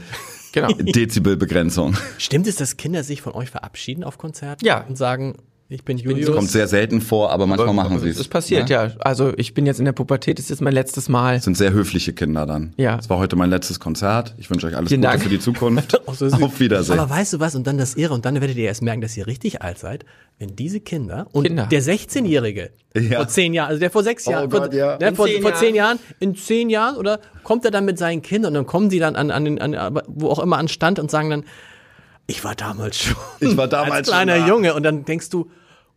genau. Dezibelbegrenzung. Stimmt es, dass Kinder sich von euch verabschieden auf Konzerten ja. und sagen, ich bin Julius. Das kommt sehr selten vor, aber manchmal aber, machen sie es. Es passiert, ja? ja? Also ich bin jetzt in der Pubertät, das ist mein letztes Mal. Das sind sehr höfliche Kinder dann. Ja. Es war heute mein letztes Konzert. Ich wünsche euch alles Vielen Gute Dank. für die Zukunft. Auf Wiedersehen. Aber weißt du was? Und dann das Ehre. Und dann werdet ihr erst merken, dass ihr richtig alt seid, wenn diese Kinder und Kinder. der 16-Jährige ja. vor zehn Jahren, also der vor sechs oh Jahren, Gott, ja. der vor, zehn, vor zehn Jahren, in zehn Jahren oder kommt er dann mit seinen Kindern und dann kommen sie dann an, an, den, an wo auch immer an Stand und sagen dann, ich war damals schon. Ich war damals als kleiner Junge und dann denkst du,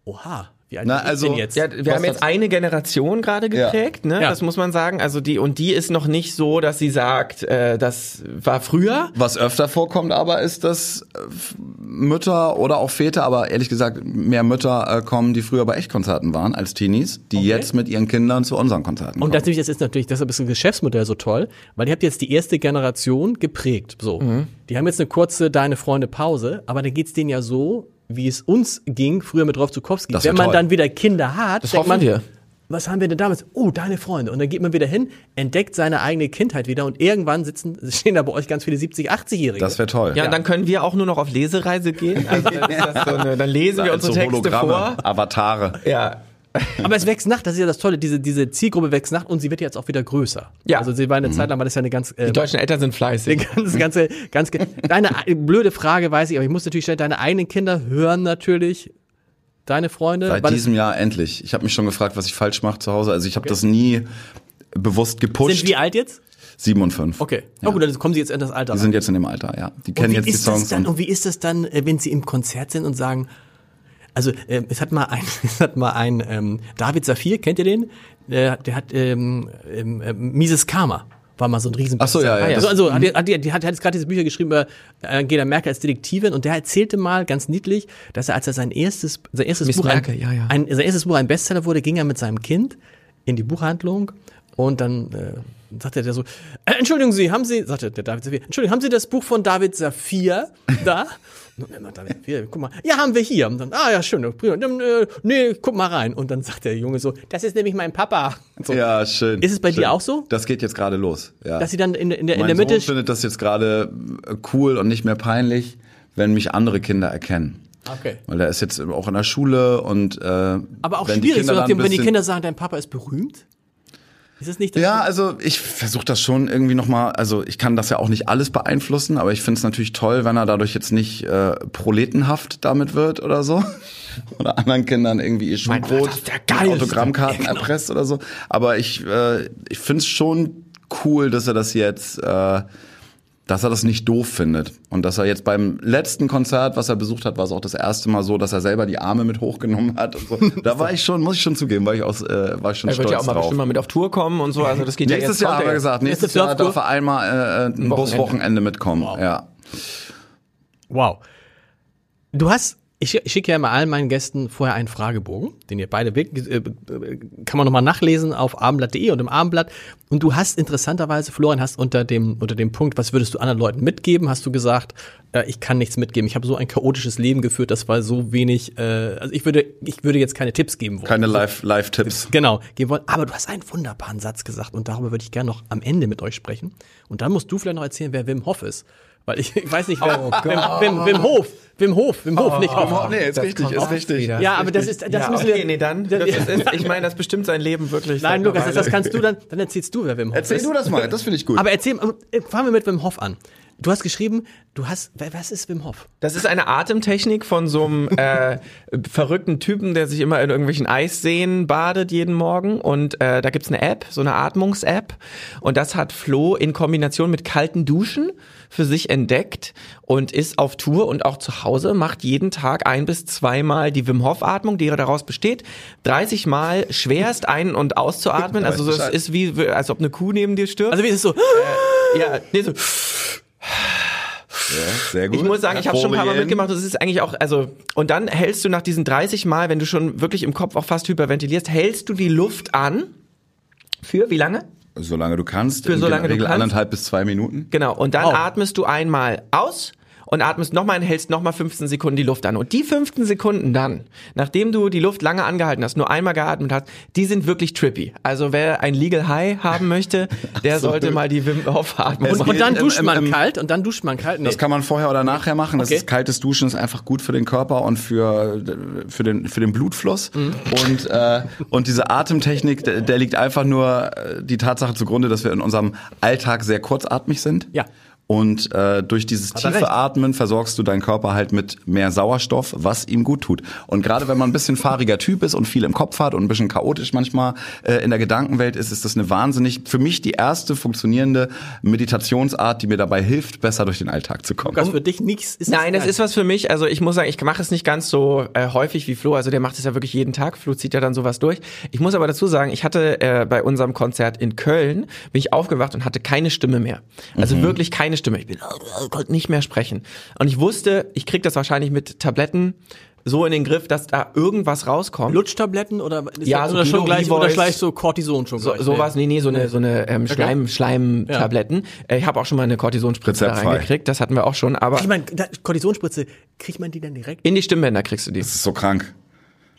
oha, wie alt Na, also, denn jetzt? Ja, wir haben jetzt eine Generation gerade geprägt, ja. ne? Ja. Das muss man sagen. Also die und die ist noch nicht so, dass sie sagt, äh, das war früher. Was öfter vorkommt, aber ist, dass äh, Mütter oder auch Väter, aber ehrlich gesagt mehr Mütter äh, kommen, die früher bei Echtkonzerten waren als Teenies, die okay. jetzt mit ihren Kindern zu unseren Konzerten kommen. Und natürlich, das ist natürlich deshalb ist das Geschäftsmodell so toll, weil ihr habt jetzt die erste Generation geprägt. So, mhm. die haben jetzt eine kurze deine Freunde Pause, aber dann geht's denen ja so wie es uns ging, früher mit Rolf Zukowski. Wenn man dann wieder Kinder hat, das hoffen man, wir. was haben wir denn damals? Oh, deine Freunde. Und dann geht man wieder hin, entdeckt seine eigene Kindheit wieder und irgendwann sitzen, stehen da bei euch ganz viele 70, 80-Jährige. Das wäre toll. Ja, und dann können wir auch nur noch auf Lesereise gehen. Also dann, so eine, dann lesen wir unsere Texte Hologramme, vor. Avatare. Ja. Aber es wächst nach, das ist ja das Tolle, diese, diese Zielgruppe wächst nach und sie wird jetzt auch wieder größer. Ja. Also sie war eine mhm. Zeit lang, war das ja eine ganz... Äh, die deutschen Eltern sind fleißig. Ganz, ganze, ganz, deine blöde Frage weiß ich, aber ich muss natürlich stellen, deine eigenen Kinder hören natürlich deine Freunde. Seit diesem Jahr endlich. Ich habe mich schon gefragt, was ich falsch mache zu Hause. Also ich habe okay. das nie bewusst gepusht. Sind wie alt jetzt? Sieben und fünf. Okay. Ja. Oh gut, dann kommen sie jetzt in das Alter. Die sind jetzt in dem Alter, ja. Die kennen jetzt die Songs. Dann, und wie ist das dann, äh, wenn sie im Konzert sind und sagen, also äh, es hat mal ein, es hat mal ein ähm, David Safir, kennt ihr den? Der, der hat ähm, ähm, äh, Mises Karma war mal so ein riesen Ach so, ja, ja. Also, also hat, hat, hat, hat jetzt gerade diese Bücher geschrieben über Angela Merkel als Detektivin und der erzählte mal ganz niedlich, dass er als er sein erstes sein erstes Miss Buch Merkel, ein, ja, ja. Ein, sein erstes Buch ein Bestseller wurde, ging er mit seinem Kind in die Buchhandlung und dann äh, sagte der so, äh, entschuldigen Sie, haben Sie, sagte der David Safir, entschuldigen, haben Sie das Buch von David Safir da? guck mal, ja, haben wir hier. Und dann, ah ja, schön, prima. Dann, äh, nee, guck mal rein. Und dann sagt der Junge so, das ist nämlich mein Papa. So. Ja, schön. Ist es bei schön. dir auch so? Das geht jetzt gerade los. Ja. Dass sie dann in, in der, in mein der Mitte. Sohn findet das jetzt gerade äh, cool und nicht mehr peinlich, wenn mich andere Kinder erkennen. Okay. Weil er ist jetzt auch in der Schule und äh, Aber auch schwierig, so nachdem, wenn die Kinder sagen, dein Papa ist berühmt. Ist es nicht Ja, also ich versuche das schon irgendwie nochmal, also ich kann das ja auch nicht alles beeinflussen, aber ich finde es natürlich toll, wenn er dadurch jetzt nicht äh, proletenhaft damit wird oder so. oder anderen Kindern irgendwie ihr Schulbrot Autogrammkarten erpresst oder so. Aber ich, äh, ich finde es schon cool, dass er das jetzt äh, dass er das nicht doof findet. Und dass er jetzt beim letzten Konzert, was er besucht hat, war es auch das erste Mal so, dass er selber die Arme mit hochgenommen hat. Und so. Da war ich schon, muss ich schon zugeben, war ich, aus, äh, war ich schon er stolz drauf. Er wird ja auch mal bestimmt mal mit auf Tour kommen und so. Also das geht nächstes ja Jahr hat er gesagt, nächstes Jahr darf er einmal äh, ein, ein Buswochenende mitkommen. Wow. Ja. Wow. Du hast ich schicke ja immer allen meinen Gästen vorher einen Fragebogen, den ihr beide äh, kann man nochmal nachlesen auf abendblatt.de und im Abendblatt. Und du hast interessanterweise, Florian, hast unter dem unter dem Punkt, was würdest du anderen Leuten mitgeben, hast du gesagt, äh, ich kann nichts mitgeben. Ich habe so ein chaotisches Leben geführt, das war so wenig. Äh, also ich würde ich würde jetzt keine Tipps geben wollen. Keine Live Live Tipps. Genau, geben wollen. Aber du hast einen wunderbaren Satz gesagt und darüber würde ich gerne noch am Ende mit euch sprechen. Und dann musst du vielleicht noch erzählen, wer Wim Hof ist. Weil ich, ich weiß nicht, wer, oh Wim, Wim, Wim Hof, Wim Hof, Wim Hof, oh, nicht Hof. Oh, nee, ist das richtig, ist richtig. Ja, aber das ist, das ja, müssen wir. nee, dann. Das ist, ich meine, das bestimmt sein Leben wirklich. Nein, Lukas, das, das kannst du dann, dann erzählst du, wer Wim Hof Erzähl ist. du das mal, das finde ich gut. Aber erzähl, äh, fangen wir mit Wim Hof an. Du hast geschrieben, du hast, was ist Wim Hof? Das ist eine Atemtechnik von so einem äh, verrückten Typen, der sich immer in irgendwelchen Eisseen badet jeden Morgen. Und äh, da gibt's eine App, so eine Atmungs-App. Und das hat Flo in Kombination mit kalten Duschen für sich entdeckt und ist auf Tour und auch zu Hause, macht jeden Tag ein bis zweimal die Wim Hof Atmung, die daraus besteht, 30 Mal schwerst ein- und auszuatmen. Also es ist wie, als ob eine Kuh neben dir stirbt. Also wie ist es so? Äh, ja, nee, so ja, sehr gut. Ich muss sagen, ich habe schon ein paar Mal mitgemacht. Das ist eigentlich auch, also und dann hältst du nach diesen 30 Mal, wenn du schon wirklich im Kopf auch fast hyperventilierst, hältst du die Luft an. Für wie lange? Solange du kannst. Für solange Regel du kannst. anderthalb bis zwei Minuten. Genau. Und dann oh. atmest du einmal aus und atmest nochmal und hältst nochmal 15 Sekunden die Luft an. Und die 15 Sekunden dann, nachdem du die Luft lange angehalten hast, nur einmal geatmet hast, die sind wirklich trippy. Also wer ein Legal High haben möchte, der so. sollte mal die Wim Hof atmen. Und, und, dann duscht man kalt und dann duscht man kalt. Nee. Das kann man vorher oder nachher machen. Das okay. ist kaltes Duschen ist einfach gut für den Körper und für für den für den Blutfluss. Mhm. Und äh, und diese Atemtechnik, der, der liegt einfach nur äh, die Tatsache zugrunde, dass wir in unserem Alltag sehr kurzatmig sind. Ja. Und äh, durch dieses tiefe Atmen versorgst du deinen Körper halt mit mehr Sauerstoff, was ihm gut tut. Und gerade wenn man ein bisschen fahriger Typ ist und viel im Kopf hat und ein bisschen chaotisch manchmal äh, in der Gedankenwelt ist, ist das eine wahnsinnig, für mich die erste funktionierende Meditationsart, die mir dabei hilft, besser durch den Alltag zu kommen. Das für dich nichts ist Nein, das ist was für mich. Also ich muss sagen, ich mache es nicht ganz so äh, häufig wie Flo. Also der macht es ja wirklich jeden Tag. Flo zieht ja dann sowas durch. Ich muss aber dazu sagen, ich hatte äh, bei unserem Konzert in Köln, bin ich aufgewacht und hatte keine Stimme mehr. Also mhm. wirklich keine Stimme. Ich bin konnte nicht mehr sprechen. Und ich wusste, ich krieg das wahrscheinlich mit Tabletten so in den Griff, dass da irgendwas rauskommt. Lutschtabletten oder ist ja, so oder schon gleich oder gleich so Cortison schon so, sowas nee nee so eine so eine ähm, Schleim Schleim Tabletten. Ja. Äh, ich habe auch schon mal eine Cortisonspritze da reingekriegt, das hatten wir auch schon, aber Ich meine, Cortisonspritze kriegt man die dann direkt in die Stimmbänder kriegst du die. Das ist so krank.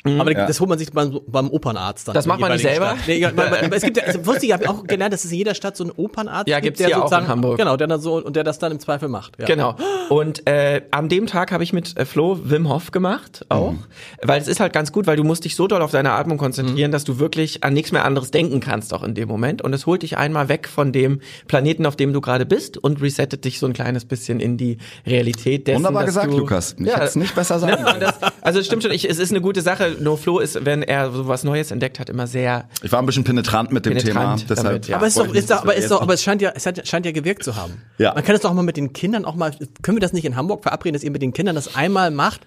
Mhm. Aber ja. das holt man sich beim, beim Opernarzt dann. Das macht man nicht selber? Nee, es gibt ja, also, wusste ich, ich habe auch gelernt, dass es in jeder Stadt so einen Opernarzt ja, gibt, der hier sozusagen, auch in Hamburg. Genau, der dann so, und der das dann im Zweifel macht. Ja. Genau. Und äh, an dem Tag habe ich mit äh, Flo Wim Hof gemacht, auch. Mhm. Weil es ist halt ganz gut, weil du musst dich so doll auf deine Atmung konzentrieren, mhm. dass du wirklich an nichts mehr anderes denken kannst, auch in dem Moment. Und es holt dich einmal weg von dem Planeten, auf dem du gerade bist und resettet dich so ein kleines bisschen in die Realität dessen, Wunderbar gesagt, du, Lukas. Ich ja, hätte es nicht besser sagen. das, also es stimmt schon, ich, es ist eine gute Sache. Nur Flo ist, wenn er so was Neues entdeckt hat, immer sehr. Ich war ein bisschen penetrant mit dem penetrant Thema. Deshalb damit, ja. Aber es ist doch, ist doch, aber ist doch, aber es scheint ja, es hat, scheint ja gewirkt zu haben. Ja. Man kann es doch mal mit den Kindern auch mal, können wir das nicht in Hamburg verabreden, dass ihr mit den Kindern das einmal macht?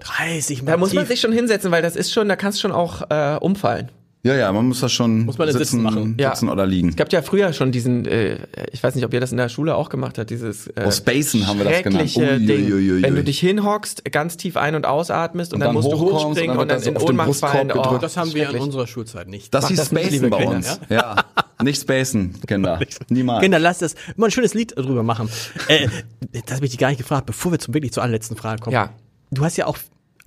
30 Mal. Da muss man sich schon hinsetzen, weil das ist schon, da kannst du schon auch äh, umfallen. Ja, ja, man muss das schon muss man sitzen, sitzen machen. sitzen ja. oder liegen. Es gab ja früher schon diesen, äh, ich weiß nicht, ob ihr das in der Schule auch gemacht habt, dieses äh, oh, Spacen haben wir das genannt. Ui, Ding, ui, ui, wenn du dich hinhockst, ganz tief ein- und ausatmest und, und dann, dann, musst du hochspringen und dann, und dann in Ohnmacht fallen. Oh, das haben wir in unserer Schulzeit nicht. Das ist Spacen bei Kinder, uns. Ja? ja. Nicht Spacen, Kinder. Niemals. Kinder, lass das immer ein schönes Lied drüber machen. äh, das habe ich dich gar nicht gefragt, bevor wir zum wirklich zur allerletzten Frage kommen. Ja. Du hast ja auch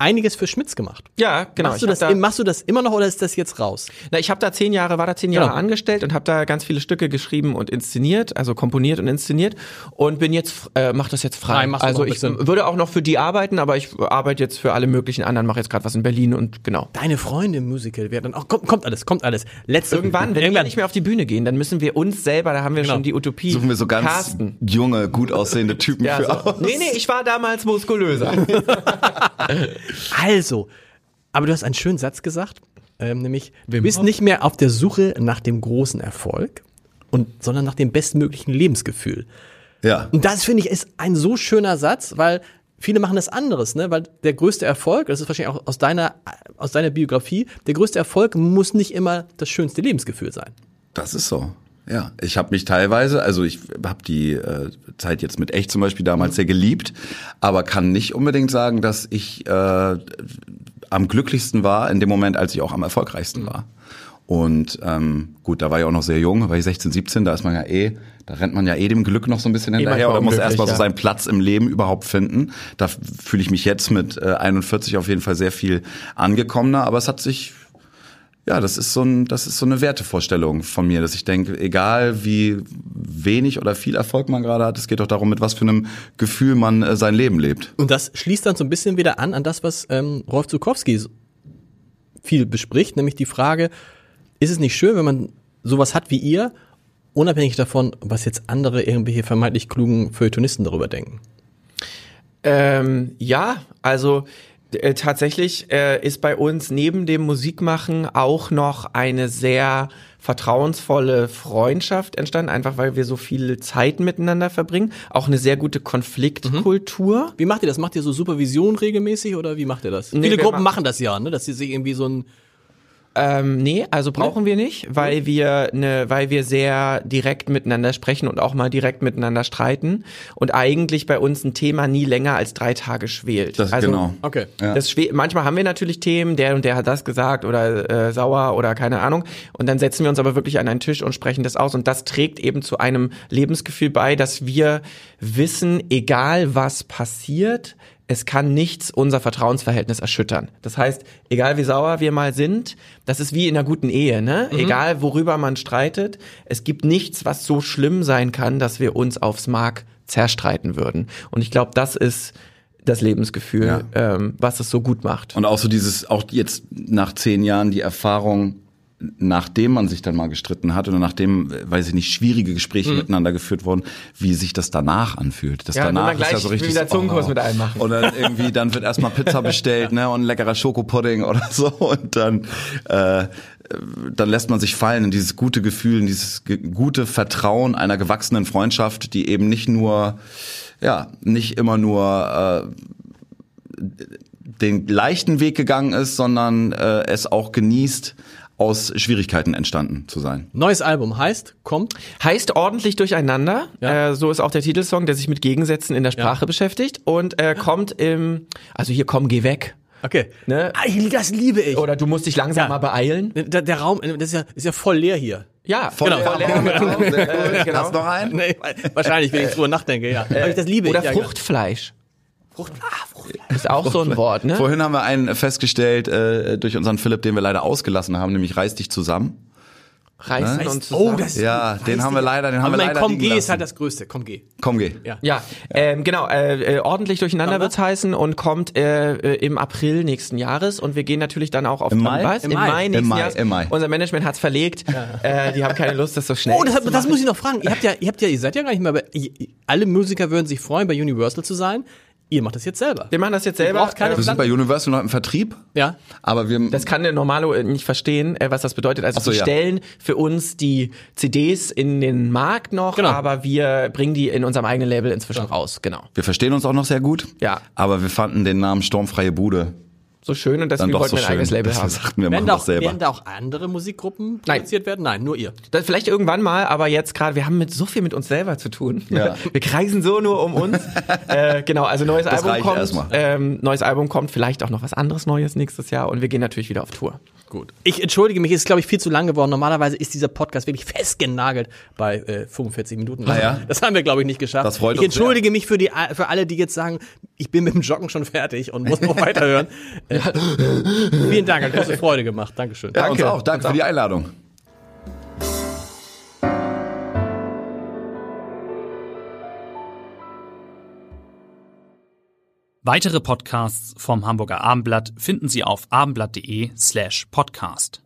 einiges für Schmitz gemacht. Ja, genau. Machst du, das, da, machst du das immer noch oder ist das jetzt raus? Na, ich habe da zehn Jahre, war da zehn Jahre genau. angestellt und habe da ganz viele Stücke geschrieben und inszeniert, also komponiert und inszeniert und bin jetzt, äh, mach das jetzt frei. Nein, also ich würde auch noch für die arbeiten, aber ich arbeite jetzt für alle möglichen anderen, mache jetzt gerade was in Berlin und genau. Deine Freunde im Musical werden dann auch, kommt, kommt alles, kommt alles. Letzte, irgendwann, wenn irgendwann. wir nicht mehr auf die Bühne gehen, dann müssen wir uns selber, da haben wir genau. schon die Utopie. Suchen wir so ganz casten. junge, gut aussehende Typen ja, für so. aus. Nee, nee, ich war damals muskulöser. also, aber du hast einen schönen Satz gesagt, ähm, nämlich, du bist nicht mehr auf der Suche nach dem großen Erfolg, und, sondern nach dem bestmöglichen Lebensgefühl. Ja. Und das finde ich ist ein so schöner Satz, weil viele machen das anderes, ne? Weil der größte Erfolg, das ist wahrscheinlich auch aus deiner, aus deiner Biografie, der größte Erfolg muss nicht immer das schönste Lebensgefühl sein. Das ist so. Ja, ich habe mich teilweise, also ich habe die äh, Zeit jetzt mit echt zum Beispiel damals mhm. sehr geliebt, aber kann nicht unbedingt sagen, dass ich äh, am glücklichsten war in dem Moment, als ich auch am erfolgreichsten mhm. war. Und ähm, gut, da war ich auch noch sehr jung, war ich 16, 17, da ist man ja eh, da rennt man ja eh dem Glück noch so ein bisschen hinterher oder muss erstmal so seinen Platz im Leben überhaupt finden. Da fühle ich mich jetzt mit äh, 41 auf jeden Fall sehr viel angekommener, aber es hat sich ja, das ist so ein, das ist so eine Wertevorstellung von mir, dass ich denke, egal wie wenig oder viel Erfolg man gerade hat, es geht doch darum, mit was für einem Gefühl man äh, sein Leben lebt. Und das schließt dann so ein bisschen wieder an an das, was ähm, Rolf Zukowski viel bespricht, nämlich die Frage, ist es nicht schön, wenn man sowas hat wie ihr, unabhängig davon, was jetzt andere irgendwelche vermeintlich klugen Feuilletonisten darüber denken? Ähm, ja, also äh, tatsächlich äh, ist bei uns neben dem Musikmachen auch noch eine sehr vertrauensvolle Freundschaft entstanden, einfach weil wir so viel Zeit miteinander verbringen. Auch eine sehr gute Konfliktkultur. Mhm. Wie macht ihr das? Macht ihr so Supervision regelmäßig oder wie macht ihr das? Nee, Viele Gruppen machen das ja, ne? dass sie sich irgendwie so ein ähm, nee, also brauchen nee. wir nicht, weil nee. wir ne, weil wir sehr direkt miteinander sprechen und auch mal direkt miteinander streiten und eigentlich bei uns ein Thema nie länger als drei Tage schwelt. Das also, genau. Okay. Ja. Das manchmal haben wir natürlich Themen, der und der hat das gesagt oder äh, sauer oder keine Ahnung und dann setzen wir uns aber wirklich an einen Tisch und sprechen das aus und das trägt eben zu einem Lebensgefühl bei, dass wir wissen, egal was passiert, es kann nichts unser Vertrauensverhältnis erschüttern. Das heißt, egal wie sauer wir mal sind, das ist wie in einer guten Ehe, ne? Mhm. Egal worüber man streitet, es gibt nichts, was so schlimm sein kann, dass wir uns aufs Mark zerstreiten würden. Und ich glaube, das ist das Lebensgefühl, ja. ähm, was es so gut macht. Und auch so dieses, auch jetzt nach zehn Jahren die Erfahrung, nachdem man sich dann mal gestritten hat oder nachdem, weiß ich nicht, schwierige Gespräche mhm. miteinander geführt wurden, wie sich das danach anfühlt. Das ja, danach ist ja so richtig. Wieder Zungenkurs oh, mit einem machen. Oder irgendwie dann wird erstmal Pizza bestellt, ne, und ein leckerer Schokopudding oder so und dann äh, dann lässt man sich fallen in dieses gute Gefühl, in dieses gute Vertrauen einer gewachsenen Freundschaft, die eben nicht nur, ja, nicht immer nur äh, den leichten Weg gegangen ist, sondern äh, es auch genießt, aus Schwierigkeiten entstanden zu sein. Neues Album heißt, kommt? Heißt ordentlich durcheinander. Ja. Äh, so ist auch der Titelsong, der sich mit Gegensätzen in der Sprache ja. beschäftigt und äh, kommt im, also hier komm, geh weg. Okay. Ne? Ah, das liebe ich. Oder du musst dich langsam ja. mal beeilen. Der, der, Raum, das ist ja, ist ja voll leer hier. Ja, voll genau. leer. Genau. Genau. Hast du noch einen? Nee, wahrscheinlich, wenn ich drüber nachdenke, ja. Äh, das liebe oder ich. Oder Fruchtfleisch. Frucht, ah, Frucht. Ist auch so ein Wort, ne? Vorhin haben wir einen festgestellt äh, durch unseren Philipp, den wir leider ausgelassen haben, nämlich reiß dich zusammen reißen ne? und zusammen. Oh, das ja, den haben wir leider, den haben wir leider Komm, geh ist halt das Größte. Komm, geh. Komm, geh. Ja, ja, Ähm, genau. Äh, äh, ordentlich durcheinander wird's heißen und kommt äh, äh, im April nächsten Jahres und wir gehen natürlich dann auch auf Im Mai? Weiß, Im, Im Mai, Mai nächsten Im Mai, Jahres. Im Mai. Unser Management hat's verlegt. Ja. Äh, die haben keine Lust, das so schnell. Oh, das, das muss ich noch fragen. Ihr habt ja, ihr habt ja, ihr seid ja gar nicht mehr. Bei, alle Musiker würden sich freuen, bei Universal zu sein. Ihr macht das jetzt selber. Wir machen das jetzt selber. Braucht keine wir sind bei Universal noch im Vertrieb. Ja. Aber wir. Das kann der Normalo äh, nicht verstehen, äh, was das bedeutet. Also so, wir ja. stellen für uns die CDs in den Markt noch, genau. aber wir bringen die in unserem eigenen Label inzwischen ja. raus. Genau. Wir verstehen uns auch noch sehr gut. Ja. Aber wir fanden den Namen Sturmfreie Bude so schön und deswegen wollten so wir ein eigenes Label haben. Sagten wir werden, da auch, werden da auch andere Musikgruppen produziert werden? Nein, nur ihr. Das vielleicht irgendwann mal, aber jetzt gerade, wir haben mit so viel mit uns selber zu tun. Ja. Wir kreisen so nur um uns. äh, genau, also neues das Album kommt. Ähm, neues Album kommt, vielleicht auch noch was anderes Neues nächstes Jahr und wir gehen natürlich wieder auf Tour. Gut. Ich entschuldige mich, ist glaube ich viel zu lang geworden. Normalerweise ist dieser Podcast wirklich festgenagelt bei äh, 45 Minuten. Ah, ja? Das haben wir glaube ich nicht geschafft. Das freut ich entschuldige sehr. mich für die für alle, die jetzt sagen, ich bin mit dem Joggen schon fertig und muss noch weiterhören. Äh, vielen Dank, hat große Freude gemacht. Dankeschön. Ja, Danke. uns auch. Danke uns für die Einladung. Weitere Podcasts vom Hamburger Abendblatt finden Sie auf abendblatt.de slash podcast.